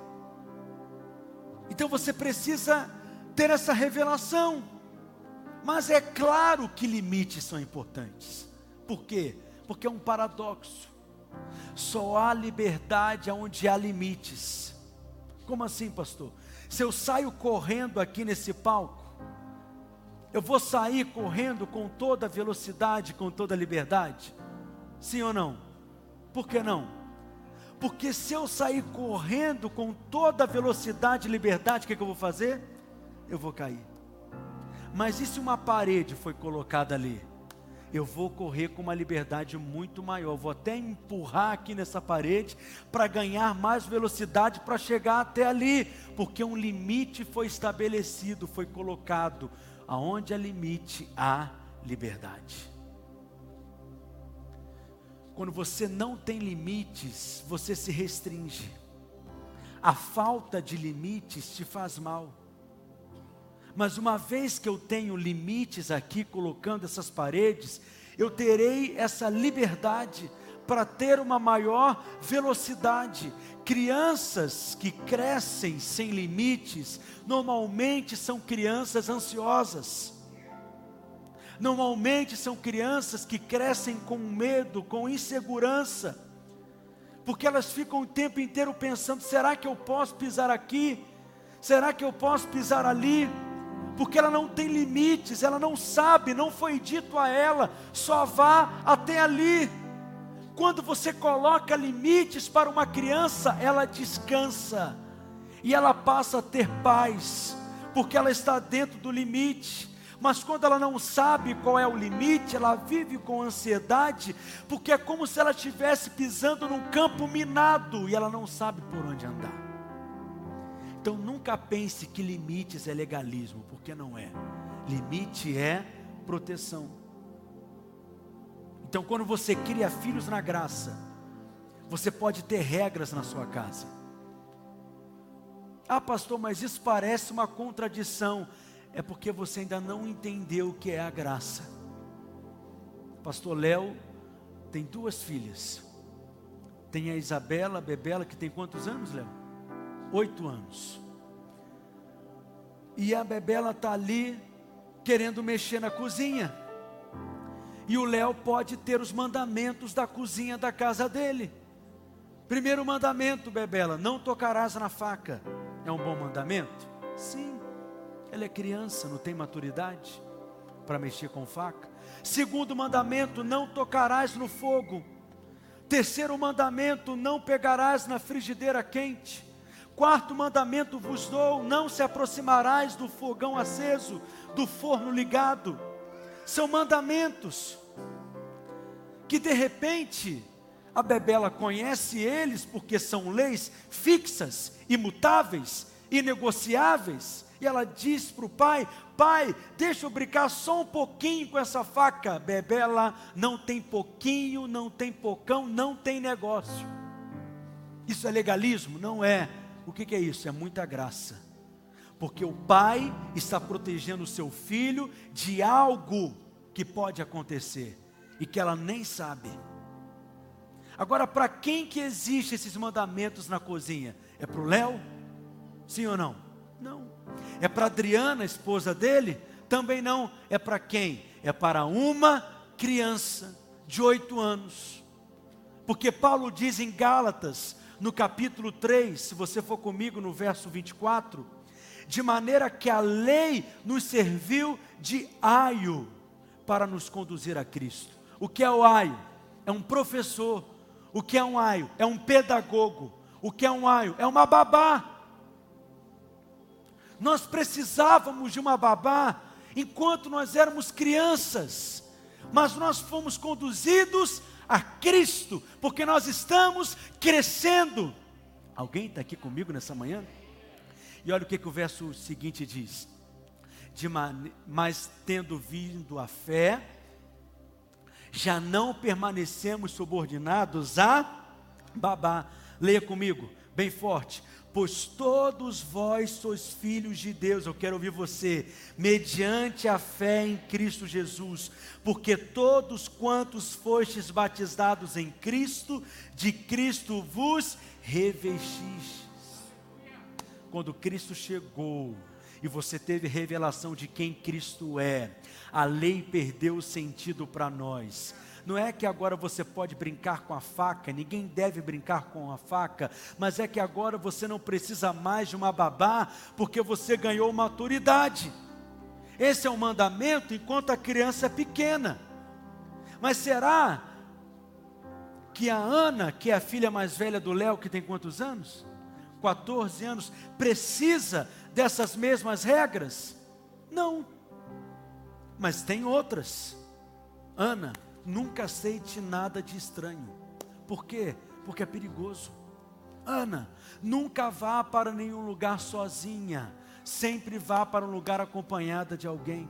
Então você precisa ter essa revelação. Mas é claro que limites são importantes. Por quê? Porque é um paradoxo. Só há liberdade onde há limites. Como assim, pastor? Se eu saio correndo aqui nesse palco, eu vou sair correndo com toda velocidade, com toda liberdade? Sim ou não? Por que não? Porque se eu sair correndo com toda velocidade e liberdade, o que, que eu vou fazer? Eu vou cair. Mas e se uma parede foi colocada ali? eu vou correr com uma liberdade muito maior. Vou até empurrar aqui nessa parede para ganhar mais velocidade para chegar até ali, porque um limite foi estabelecido, foi colocado. Aonde há limite, há liberdade. Quando você não tem limites, você se restringe. A falta de limites te faz mal. Mas uma vez que eu tenho limites aqui, colocando essas paredes, eu terei essa liberdade para ter uma maior velocidade. Crianças que crescem sem limites, normalmente são crianças ansiosas. Normalmente são crianças que crescem com medo, com insegurança, porque elas ficam o tempo inteiro pensando: será que eu posso pisar aqui? Será que eu posso pisar ali? Porque ela não tem limites, ela não sabe, não foi dito a ela, só vá até ali. Quando você coloca limites para uma criança, ela descansa e ela passa a ter paz, porque ela está dentro do limite. Mas quando ela não sabe qual é o limite, ela vive com ansiedade, porque é como se ela estivesse pisando num campo minado e ela não sabe por onde andar. Então nunca pense que limites é legalismo, porque não é. Limite é proteção. Então quando você cria filhos na graça, você pode ter regras na sua casa. Ah, pastor, mas isso parece uma contradição. É porque você ainda não entendeu o que é a graça. Pastor Léo tem duas filhas. Tem a Isabela, a Bebela, que tem quantos anos, Léo? Oito anos. E a Bebela está ali querendo mexer na cozinha. E o Léo pode ter os mandamentos da cozinha da casa dele. Primeiro mandamento, Bebela: não tocarás na faca. É um bom mandamento? Sim. Ela é criança, não tem maturidade para mexer com faca. Segundo mandamento, não tocarás no fogo. Terceiro mandamento, não pegarás na frigideira quente. Quarto mandamento vos dou: não se aproximarás do fogão aceso, do forno ligado. São mandamentos que de repente a Bebela conhece eles porque são leis fixas, imutáveis, inegociáveis. E ela diz para o pai: Pai, deixa eu brincar só um pouquinho com essa faca. Bebela não tem pouquinho, não tem pocão, não tem negócio. Isso é legalismo? Não é. O que, que é isso? É muita graça. Porque o pai está protegendo o seu filho de algo que pode acontecer e que ela nem sabe. Agora, para quem que existe esses mandamentos na cozinha? É para o Léo? Sim ou não? Não. É para Adriana, esposa dele? Também não. É para quem? É para uma criança de oito anos. Porque Paulo diz em Gálatas, no capítulo 3, se você for comigo no verso 24, de maneira que a lei nos serviu de aio para nos conduzir a Cristo. O que é o aio? É um professor o que é um aio? É um pedagogo. O que é um aio? É uma babá. Nós precisávamos de uma babá enquanto nós éramos crianças, mas nós fomos conduzidos a Cristo, porque nós estamos crescendo. Alguém está aqui comigo nessa manhã? E olha o que, que o verso seguinte diz: de mas tendo vindo a fé, já não permanecemos subordinados a babá. Leia comigo, bem forte. Pois todos vós sois filhos de Deus, eu quero ouvir você, mediante a fé em Cristo Jesus, porque todos quantos fostes batizados em Cristo, de Cristo vos revestistes. Quando Cristo chegou, e você teve revelação de quem Cristo é, a lei perdeu o sentido para nós. Não é que agora você pode brincar com a faca, ninguém deve brincar com a faca, mas é que agora você não precisa mais de uma babá, porque você ganhou maturidade. Esse é um mandamento enquanto a criança é pequena. Mas será que a Ana, que é a filha mais velha do Léo, que tem quantos anos? 14 anos, precisa dessas mesmas regras? Não. Mas tem outras. Ana, nunca aceite nada de estranho. Por quê? Porque é perigoso. Ana, nunca vá para nenhum lugar sozinha. Sempre vá para um lugar acompanhada de alguém.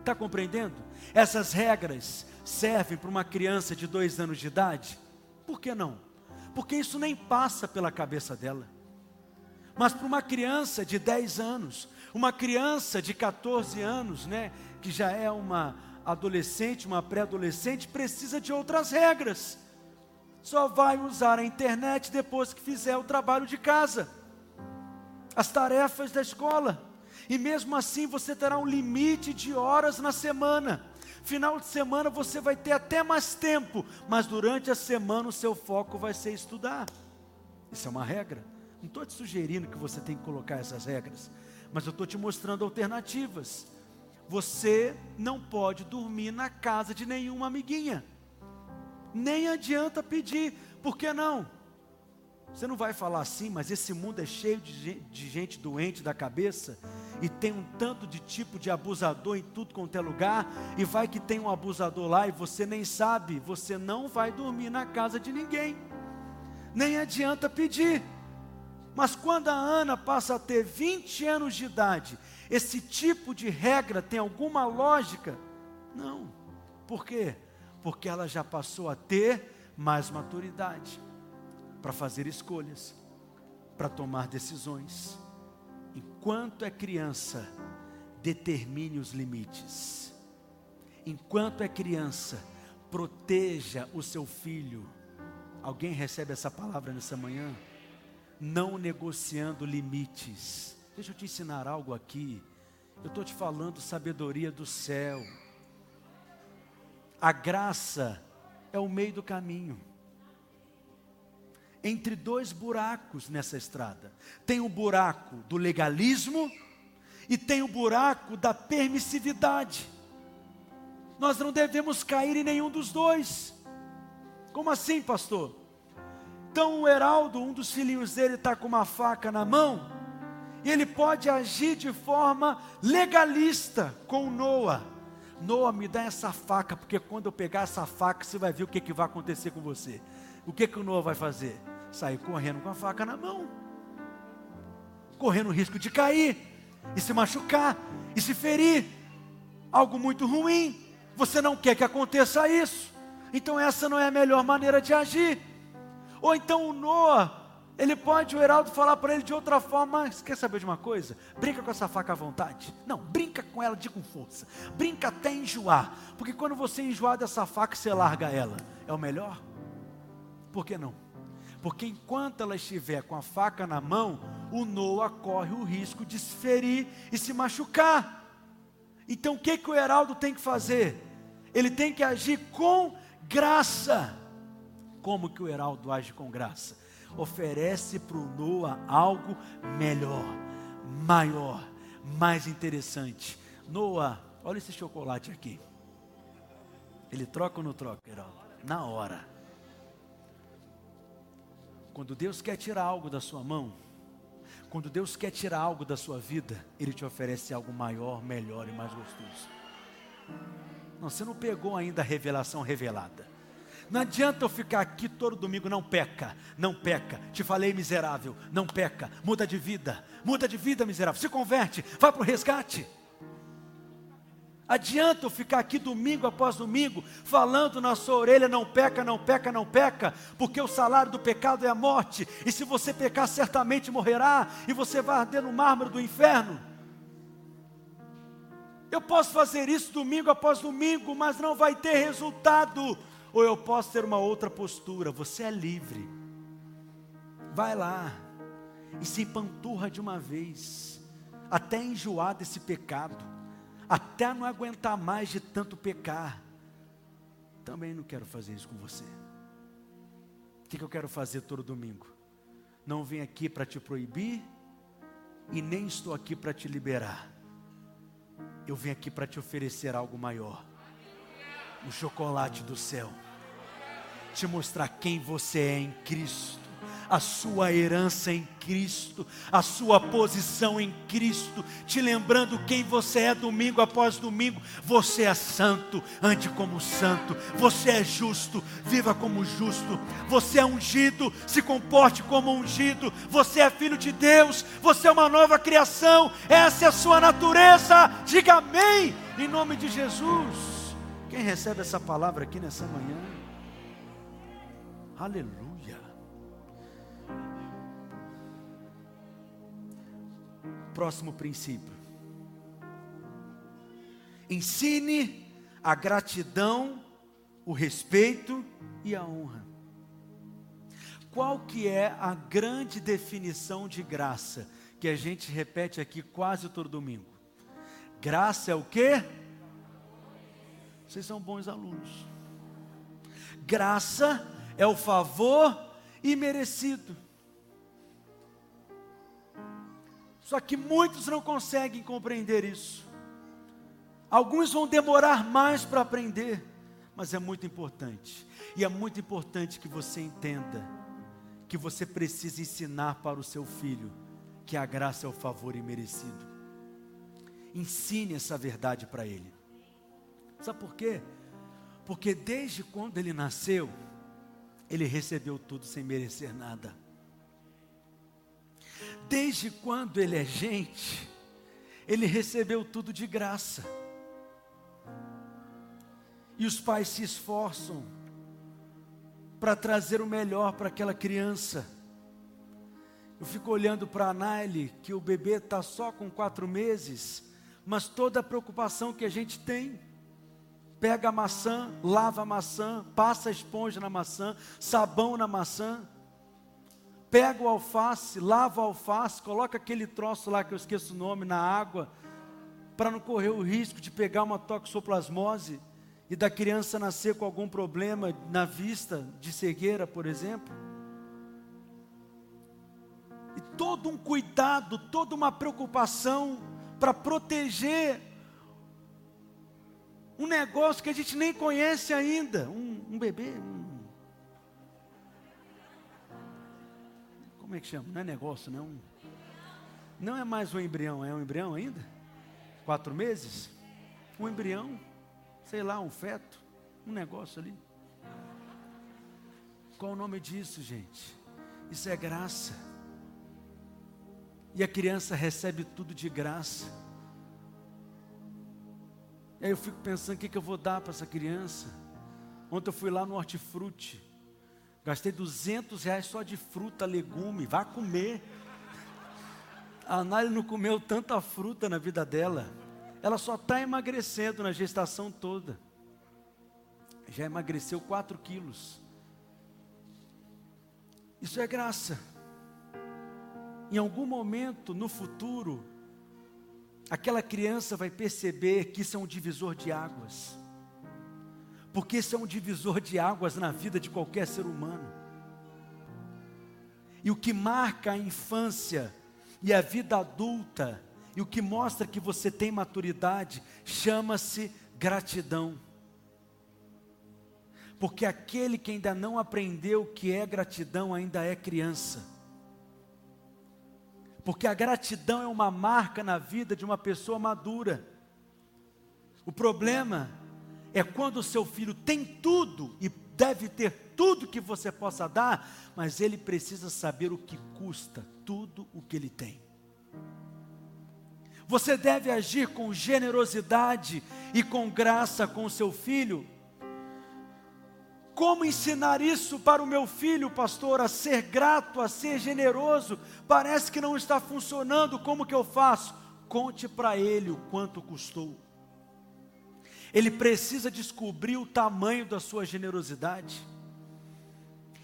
Está compreendendo? Essas regras servem para uma criança de dois anos de idade? Por que não? Porque isso nem passa pela cabeça dela. Mas para uma criança de 10 anos, uma criança de 14 anos, né, que já é uma adolescente, uma pré-adolescente, precisa de outras regras. Só vai usar a internet depois que fizer o trabalho de casa, as tarefas da escola. E mesmo assim você terá um limite de horas na semana. Final de semana você vai ter até mais tempo, mas durante a semana o seu foco vai ser estudar. Isso é uma regra. Não estou te sugerindo que você tem que colocar essas regras, mas eu estou te mostrando alternativas. Você não pode dormir na casa de nenhuma amiguinha. Nem adianta pedir, por que não? Você não vai falar assim, mas esse mundo é cheio de gente, doente da cabeça e tem um tanto de tipo de abusador em tudo quanto é lugar, e vai que tem um abusador lá e você nem sabe, você não vai dormir na casa de ninguém. Nem adianta pedir. Mas quando a Ana passa a ter 20 anos de idade, esse tipo de regra tem alguma lógica? Não. Por quê? Porque ela já passou a ter mais maturidade para fazer escolhas, para tomar decisões. Enquanto é criança, determine os limites. Enquanto é criança, proteja o seu filho. Alguém recebe essa palavra nessa manhã? não negociando limites. Deixa eu te ensinar algo aqui. Eu estou te falando sabedoria do céu. A graça é o meio do caminho. Entre dois buracos nessa estrada. Tem o buraco do legalismo e tem o buraco da permissividade. Nós não devemos cair em nenhum dos dois. Como assim, pastor? Então o Heraldo, um dos filhinhos dele, está com uma faca na mão, ele pode agir de forma legalista com Noah. Noah, me dá essa faca, porque quando eu pegar essa faca, você vai ver o que, que vai acontecer com você. O que, que o Noah vai fazer? Sair correndo com a faca na mão, correndo o risco de cair, e se machucar, e se ferir. Algo muito ruim. Você não quer que aconteça isso. Então essa não é a melhor maneira de agir. Ou então o Noah, ele pode, o Heraldo, falar para ele de outra forma, mas quer saber de uma coisa? Brinca com essa faca à vontade. Não, brinca com ela de com força. Brinca até enjoar. Porque quando você enjoar dessa faca, você larga ela. É o melhor? Por que não? Porque enquanto ela estiver com a faca na mão, o Noah corre o risco de se ferir e se machucar. Então o que, que o Heraldo tem que fazer? Ele tem que agir com graça. Como que o Heraldo age com graça? Oferece para o Noah algo melhor, maior, mais interessante. Noah, olha esse chocolate aqui. Ele troca ou não troca? Na hora. Quando Deus quer tirar algo da sua mão, quando Deus quer tirar algo da sua vida, Ele te oferece algo maior, melhor e mais gostoso. Não, você não pegou ainda a revelação revelada. Não adianta eu ficar aqui todo domingo, não peca, não peca. Te falei miserável, não peca. Muda de vida, muda de vida miserável. Se converte, vai para o resgate. Adianta eu ficar aqui domingo após domingo, falando na sua orelha: não peca, não peca, não peca, porque o salário do pecado é a morte, e se você pecar, certamente morrerá, e você vai arder no mármore do inferno. Eu posso fazer isso domingo após domingo, mas não vai ter resultado, ou eu posso ter uma outra postura: você é livre, vai lá, e se empanturra de uma vez, até enjoar desse pecado até não aguentar mais de tanto pecar. Também não quero fazer isso com você. O que, que eu quero fazer todo domingo? Não vim aqui para te proibir e nem estou aqui para te liberar. Eu vim aqui para te oferecer algo maior. O chocolate do céu. Te mostrar quem você é em Cristo a sua herança em Cristo, a sua posição em Cristo, te lembrando quem você é domingo após domingo. Você é santo, ande como santo, você é justo, viva como justo, você é ungido, se comporte como ungido, você é filho de Deus, você é uma nova criação, essa é a sua natureza. Diga amém, em nome de Jesus. Quem recebe essa palavra aqui nessa manhã? Aleluia. próximo princípio. Ensine a gratidão, o respeito e a honra. Qual que é a grande definição de graça que a gente repete aqui quase todo domingo? Graça é o quê? Vocês são bons alunos. Graça é o favor imerecido. Só que muitos não conseguem compreender isso. Alguns vão demorar mais para aprender, mas é muito importante. E é muito importante que você entenda que você precisa ensinar para o seu filho que a graça é o favor imerecido. Ensine essa verdade para ele. Sabe por quê? Porque desde quando ele nasceu, ele recebeu tudo sem merecer nada. Desde quando ele é gente, ele recebeu tudo de graça. E os pais se esforçam para trazer o melhor para aquela criança. Eu fico olhando para a Naile, que o bebê está só com quatro meses, mas toda a preocupação que a gente tem. Pega a maçã, lava a maçã, passa a esponja na maçã, sabão na maçã pega o alface, lava o alface, coloca aquele troço lá que eu esqueço o nome na água, para não correr o risco de pegar uma toxoplasmose e da criança nascer com algum problema na vista, de cegueira, por exemplo. E todo um cuidado, toda uma preocupação para proteger um negócio que a gente nem conhece ainda, um, um bebê, um... como é que chama? Não é negócio, não. Não é mais um embrião, é um embrião ainda? Quatro meses? Um embrião, sei lá, um feto, um negócio ali. Qual o nome disso, gente? Isso é graça. E a criança recebe tudo de graça. E aí eu fico pensando o que, que eu vou dar para essa criança. Ontem eu fui lá no hortifruti. Gastei 200 reais só de fruta, legume. Vá comer. A Nália não comeu tanta fruta na vida dela. Ela só está emagrecendo na gestação toda. Já emagreceu 4 quilos. Isso é graça. Em algum momento no futuro, aquela criança vai perceber que isso é um divisor de águas. Porque isso é um divisor de águas na vida de qualquer ser humano. E o que marca a infância e a vida adulta, e o que mostra que você tem maturidade, chama-se gratidão. Porque aquele que ainda não aprendeu o que é gratidão ainda é criança porque a gratidão é uma marca na vida de uma pessoa madura. O problema é quando o seu filho tem tudo e deve ter tudo que você possa dar, mas ele precisa saber o que custa tudo o que ele tem. Você deve agir com generosidade e com graça com o seu filho, como ensinar isso para o meu filho, pastor, a ser grato, a ser generoso? Parece que não está funcionando, como que eu faço? Conte para ele o quanto custou. Ele precisa descobrir o tamanho da sua generosidade.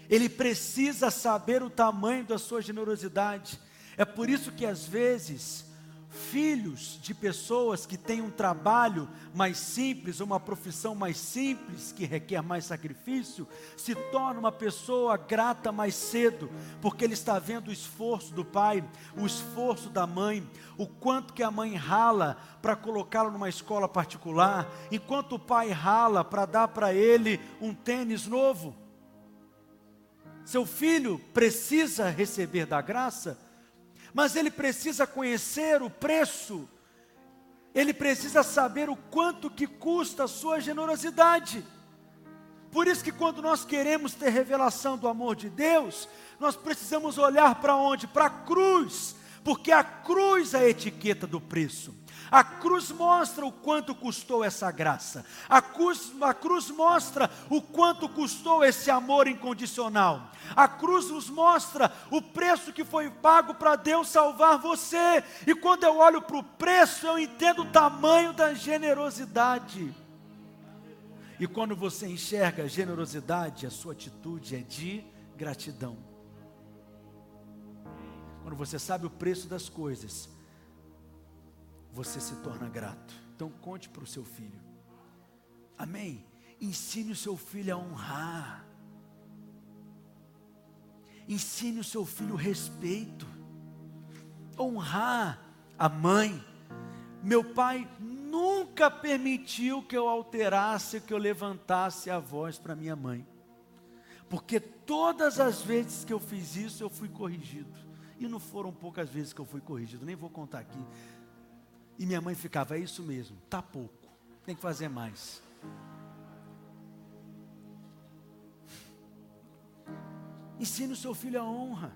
Ele precisa saber o tamanho da sua generosidade. É por isso que às vezes filhos de pessoas que têm um trabalho mais simples, uma profissão mais simples, que requer mais sacrifício, se torna uma pessoa grata mais cedo, porque ele está vendo o esforço do pai, o esforço da mãe, o quanto que a mãe rala para colocá-lo numa escola particular, enquanto o pai rala para dar para ele um tênis novo. Seu filho precisa receber da graça, mas ele precisa conhecer o preço, ele precisa saber o quanto que custa a sua generosidade. Por isso que quando nós queremos ter revelação do amor de Deus, nós precisamos olhar para onde? Para a cruz, porque a cruz é a etiqueta do preço. A cruz mostra o quanto custou essa graça. A cruz, a cruz mostra o quanto custou esse amor incondicional. A cruz nos mostra o preço que foi pago para Deus salvar você. E quando eu olho para o preço, eu entendo o tamanho da generosidade. E quando você enxerga a generosidade, a sua atitude é de gratidão. Quando você sabe o preço das coisas, você se torna grato. Então conte para o seu filho. Amém? Ensine o seu filho a honrar. Ensine o seu filho respeito. Honrar a mãe. Meu pai nunca permitiu que eu alterasse, que eu levantasse a voz para minha mãe. Porque todas as vezes que eu fiz isso, eu fui corrigido. E não foram poucas vezes que eu fui corrigido, nem vou contar aqui. E minha mãe ficava, é isso mesmo, tá pouco, tem que fazer mais. Ensine o seu filho a honra.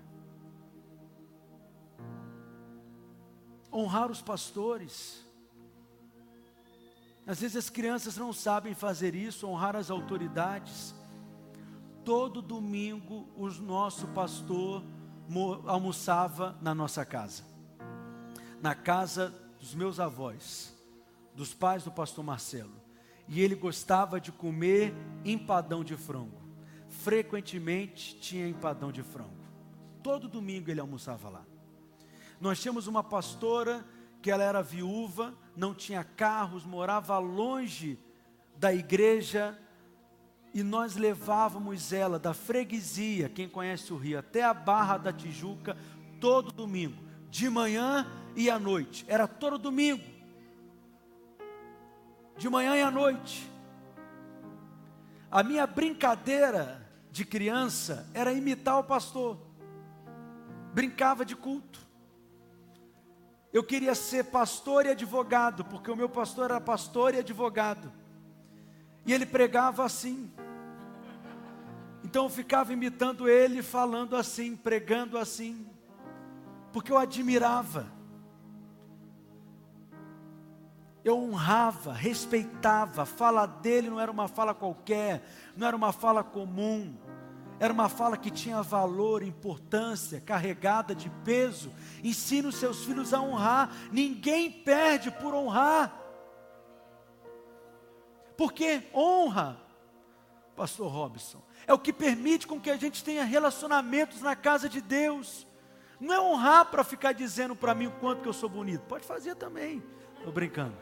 Honrar os pastores. Às vezes as crianças não sabem fazer isso, honrar as autoridades. Todo domingo o nosso pastor almoçava na nossa casa. Na casa dos meus avós, dos pais do pastor Marcelo, e ele gostava de comer empadão de frango. Frequentemente tinha empadão de frango. Todo domingo ele almoçava lá. Nós tínhamos uma pastora que ela era viúva, não tinha carros, morava longe da igreja e nós levávamos ela da freguesia, quem conhece o Rio, até a Barra da Tijuca, todo domingo, de manhã e à noite. Era todo domingo, de manhã e à noite. A minha brincadeira de criança era imitar o pastor. Brincava de culto. Eu queria ser pastor e advogado, porque o meu pastor era pastor e advogado. E ele pregava assim. Então eu ficava imitando ele, falando assim, pregando assim, porque eu admirava, eu honrava, respeitava, a fala dele não era uma fala qualquer, não era uma fala comum, era uma fala que tinha valor, importância, carregada de peso. Ensina os seus filhos a honrar, ninguém perde por honrar, porque honra, Pastor Robson, é o que permite com que a gente tenha relacionamentos na casa de Deus. Não é honrar para ficar dizendo para mim o quanto que eu sou bonito. Pode fazer também. Estou brincando.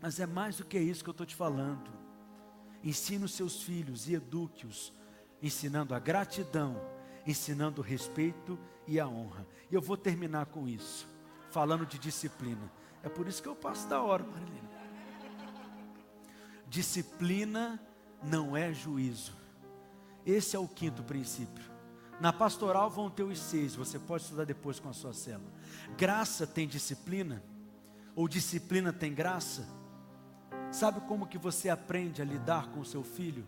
Mas é mais do que isso que eu estou te falando. Ensine os seus filhos e eduque-os, ensinando a gratidão, ensinando o respeito e a honra. E eu vou terminar com isso, falando de disciplina. É por isso que eu passo da hora, Marilena. Disciplina não é juízo. Esse é o quinto princípio. Na pastoral vão ter os seis, você pode estudar depois com a sua célula. Graça tem disciplina? Ou disciplina tem graça? Sabe como que você aprende a lidar com o seu filho?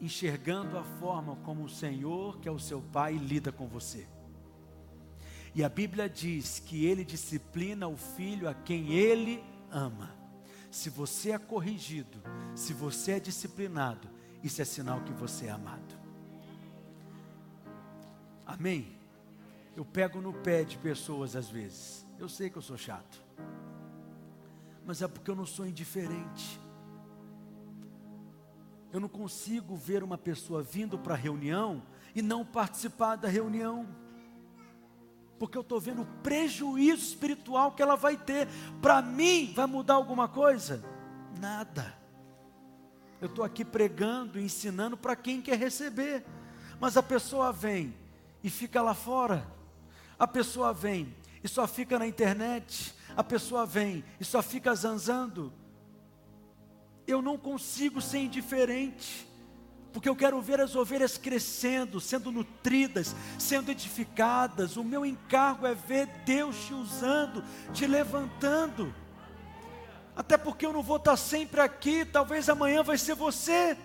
Enxergando a forma como o Senhor, que é o seu pai, lida com você. E a Bíblia diz que ele disciplina o filho a quem ele ama. Se você é corrigido, se você é disciplinado, isso é sinal que você é amado. Amém? Eu pego no pé de pessoas às vezes. Eu sei que eu sou chato. Mas é porque eu não sou indiferente. Eu não consigo ver uma pessoa vindo para a reunião e não participar da reunião. Porque eu estou vendo o prejuízo espiritual que ela vai ter. Para mim, vai mudar alguma coisa? Nada. Eu estou aqui pregando, ensinando para quem quer receber. Mas a pessoa vem e fica lá fora. A pessoa vem e só fica na internet. A pessoa vem e só fica zanzando. Eu não consigo ser indiferente, porque eu quero ver as ovelhas crescendo, sendo nutridas, sendo edificadas. O meu encargo é ver Deus te usando, te levantando. Até porque eu não vou estar sempre aqui, talvez amanhã vai ser você.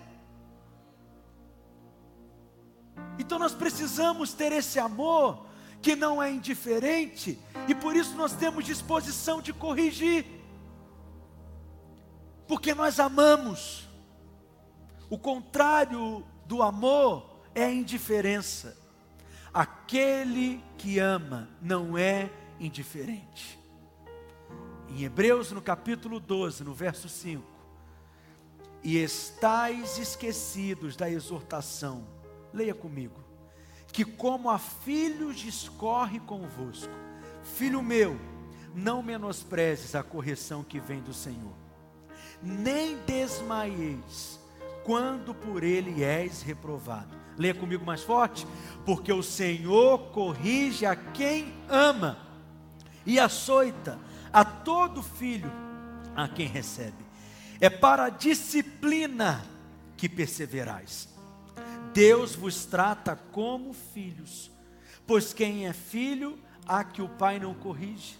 Então nós precisamos ter esse amor que não é indiferente, e por isso nós temos disposição de corrigir, porque nós amamos. O contrário do amor é a indiferença. Aquele que ama não é indiferente em Hebreus, no capítulo 12, no verso 5: E estais esquecidos da exortação, leia comigo, que como a filhos discorre convosco, filho meu, não menosprezes a correção que vem do Senhor, nem desmaieis quando por ele és reprovado. Leia comigo mais forte, porque o Senhor corrige a quem ama e açoita a todo filho a quem recebe. É para a disciplina que perseverais. Deus vos trata como filhos, pois quem é filho, há que o pai não corrige.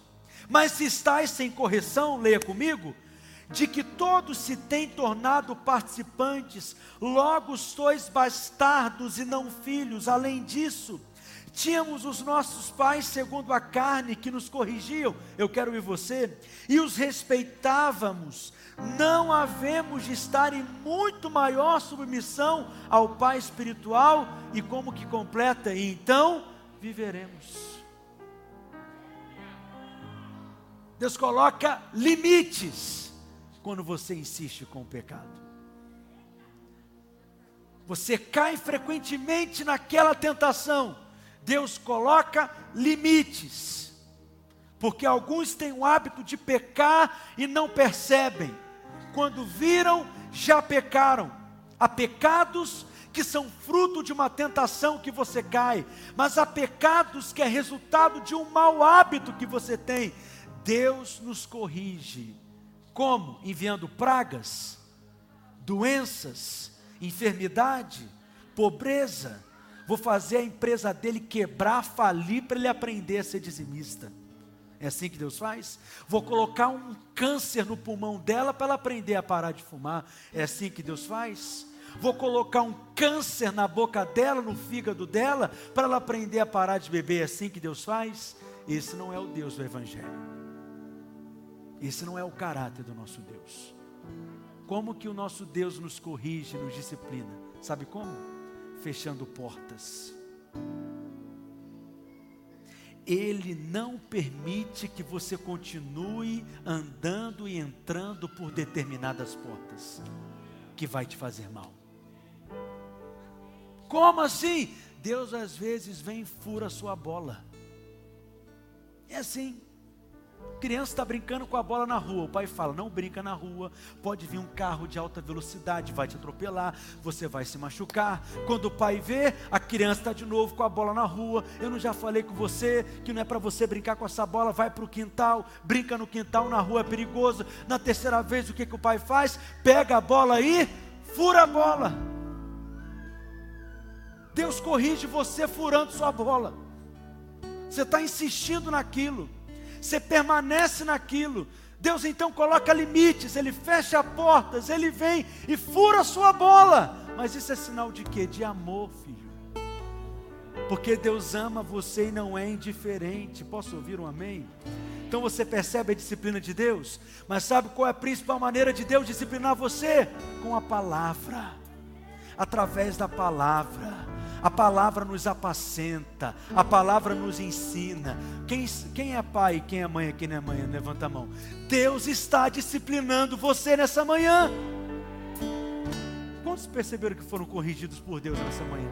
Mas se estáis sem correção, leia comigo, de que todos se têm tornado participantes, logo sois bastardos e não filhos. Além disso, Tínhamos os nossos pais segundo a carne que nos corrigiam, eu quero ir você, e os respeitávamos. Não havemos de estar em muito maior submissão ao Pai espiritual e como que completa, e então viveremos. Deus coloca limites quando você insiste com o pecado. Você cai frequentemente naquela tentação Deus coloca limites, porque alguns têm o hábito de pecar e não percebem, quando viram, já pecaram. Há pecados que são fruto de uma tentação que você cai, mas há pecados que é resultado de um mau hábito que você tem. Deus nos corrige. Como? Enviando pragas, doenças, enfermidade, pobreza. Vou fazer a empresa dele quebrar, falir para ele aprender a ser dizimista. É assim que Deus faz? Vou colocar um câncer no pulmão dela para ela aprender a parar de fumar. É assim que Deus faz? Vou colocar um câncer na boca dela, no fígado dela, para ela aprender a parar de beber. É assim que Deus faz? Esse não é o Deus do Evangelho. Esse não é o caráter do nosso Deus. Como que o nosso Deus nos corrige, nos disciplina? Sabe como? Fechando portas ele não permite que você continue andando e entrando por determinadas portas que vai te fazer mal. Como assim? Deus às vezes vem e fura a sua bola. É assim. Criança está brincando com a bola na rua. O pai fala: não brinca na rua. Pode vir um carro de alta velocidade, vai te atropelar. Você vai se machucar. Quando o pai vê, a criança está de novo com a bola na rua. Eu não já falei com você que não é para você brincar com essa bola. Vai para o quintal, brinca no quintal, na rua é perigoso. Na terceira vez, o que, que o pai faz? Pega a bola e fura a bola. Deus corrige você furando sua bola. Você está insistindo naquilo você permanece naquilo. Deus então coloca limites, Ele fecha portas, Ele vem e fura a sua bola. Mas isso é sinal de quê? De amor, filho. Porque Deus ama você e não é indiferente. Posso ouvir um amém? Então você percebe a disciplina de Deus, mas sabe qual é a principal maneira de Deus disciplinar você? Com a palavra, através da palavra. A palavra nos apacenta, a palavra nos ensina. Quem, quem é pai, quem é mãe aqui na manhã? Levanta a mão. Deus está disciplinando você nessa manhã. Quantos perceberam que foram corrigidos por Deus nessa manhã?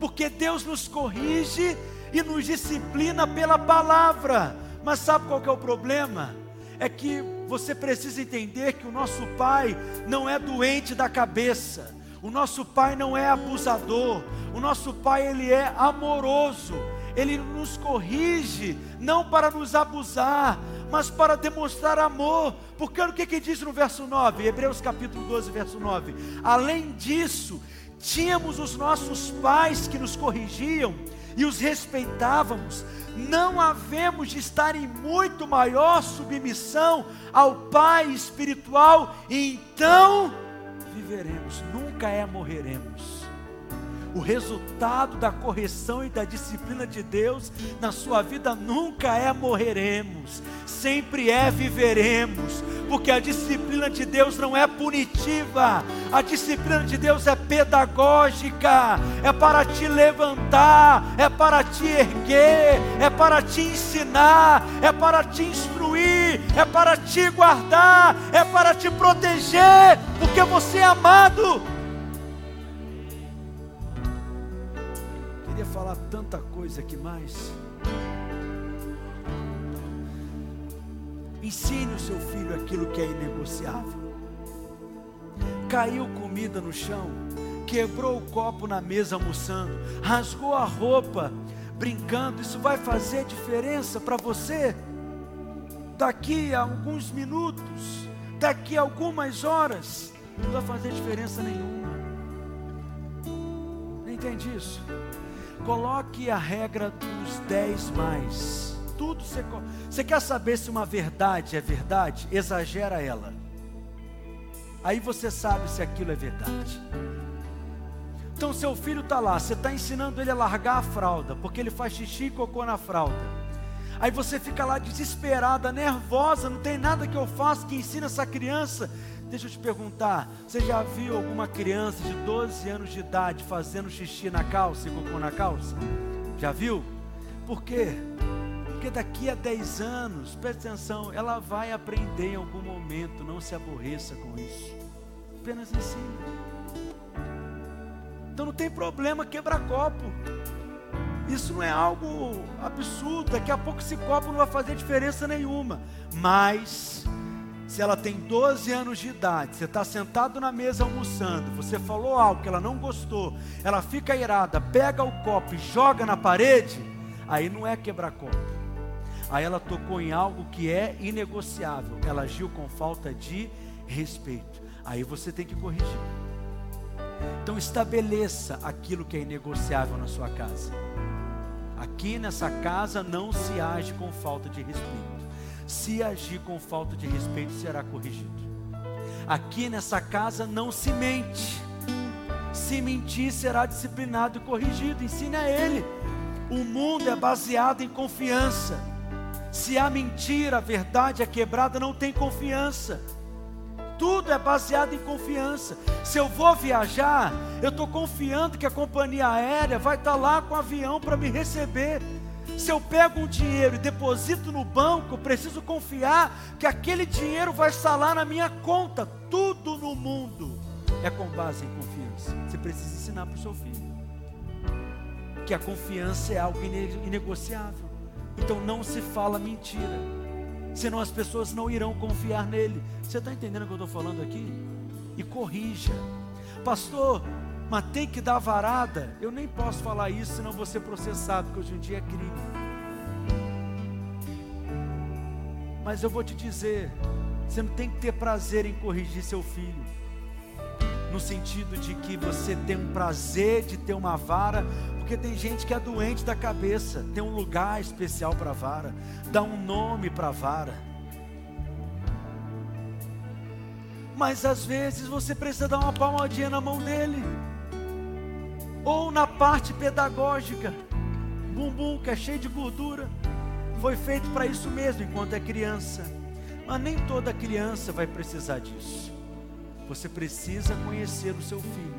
Porque Deus nos corrige e nos disciplina pela palavra. Mas sabe qual é o problema? É que você precisa entender que o nosso Pai não é doente da cabeça. O nosso Pai não é abusador, o nosso Pai ele é amoroso. Ele nos corrige não para nos abusar, mas para demonstrar amor. Porque o que, que diz no verso 9, Hebreus capítulo 12, verso 9. Além disso, tínhamos os nossos pais que nos corrigiam e os respeitávamos, não havemos de estar em muito maior submissão ao Pai espiritual, e então viveremos, nunca é morreremos. O resultado da correção e da disciplina de Deus na sua vida nunca é morreremos, sempre é viveremos, porque a disciplina de Deus não é punitiva, a disciplina de Deus é pedagógica, é para te levantar, é para te erguer, é para te ensinar, é para te instruir, é para te guardar, é para te proteger, porque você é amado. Falar tanta coisa aqui mais. Ensine o seu filho aquilo que é inegociável. Caiu comida no chão, quebrou o copo na mesa almoçando, rasgou a roupa brincando. Isso vai fazer diferença para você? Daqui a alguns minutos, daqui a algumas horas, não vai fazer diferença nenhuma. Entende isso? Coloque a regra dos 10 mais. Tudo você, você quer saber se uma verdade é verdade? Exagera ela. Aí você sabe se aquilo é verdade. Então seu filho está lá, você está ensinando ele a largar a fralda, porque ele faz xixi e cocô na fralda. Aí você fica lá desesperada, nervosa, não tem nada que eu faça que ensine essa criança Deixa eu te perguntar: você já viu alguma criança de 12 anos de idade fazendo xixi na calça e cocô na calça? Já viu? Por quê? Porque daqui a 10 anos, preste atenção, ela vai aprender em algum momento, não se aborreça com isso. Apenas ensine. Então não tem problema quebrar copo. Isso não é algo absurdo. Daqui a pouco esse copo não vai fazer diferença nenhuma. Mas Se ela tem 12 anos de idade, você está sentado na mesa almoçando, você falou algo que ela não gostou, ela fica irada, pega o copo e joga na parede, aí não é quebrar copo. Aí ela tocou em algo que é inegociável, ela agiu com falta de respeito. Aí você tem que corrigir. Então estabeleça aquilo que é inegociável na sua casa. Aqui nessa casa não se age com falta de respeito. Se agir com falta de respeito, será corrigido. Aqui nessa casa não se mente. Se mentir, será disciplinado e corrigido. Ensine a ele. O mundo é baseado em confiança. Se a mentira, a verdade é quebrada, não tem confiança. Tudo é baseado em confiança. Se eu vou viajar, eu estou confiando que a companhia aérea vai estar tá lá com o avião para me receber. Se eu pego um dinheiro e deposito no banco, preciso confiar que aquele dinheiro vai lá na minha conta. Tudo no mundo é com base em confiança. Você precisa ensinar para o seu filho que a confiança é algo inegociável. Então não se fala mentira, senão as pessoas não irão confiar nele. Você está entendendo o que eu estou falando aqui? E corrija, pastor. Mas tem que dar varada. Eu nem posso falar isso, senão vou ser processado, porque hoje em dia é crime. Mas eu vou te dizer, você não tem que ter prazer em corrigir seu filho. No sentido de que você tem um prazer de ter uma vara, porque tem gente que é doente da cabeça, tem um lugar especial para vara, dá um nome para vara. Mas às vezes você precisa dar uma palmadinha na mão dele ou na parte pedagógica. Bumbum que é cheio de gordura, foi feito para isso mesmo enquanto é criança. Mas nem toda criança vai precisar disso. Você precisa conhecer o seu filho.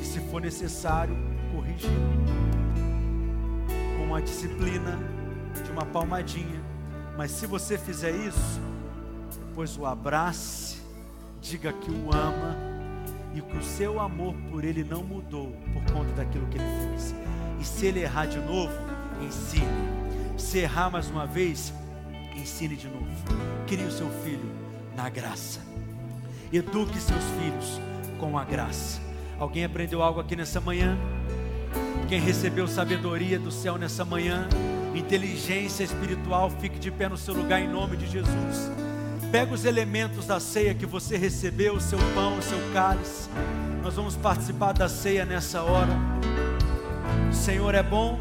E se for necessário, corrigir. Com uma disciplina de uma palmadinha. Mas se você fizer isso, depois o abrace, diga que o ama e que o seu amor por ele não mudou por conta daquilo que ele fez. E se ele errar de novo, ensine. Se errar mais uma vez, ensine de novo. Crie o seu filho na graça. Eduque seus filhos com a graça. Alguém aprendeu algo aqui nessa manhã? Quem recebeu sabedoria do céu nessa manhã, inteligência espiritual, fique de pé no seu lugar em nome de Jesus. Pega os elementos da ceia que você recebeu, o seu pão, o seu cálice. Nós vamos participar da ceia nessa hora. O Senhor é bom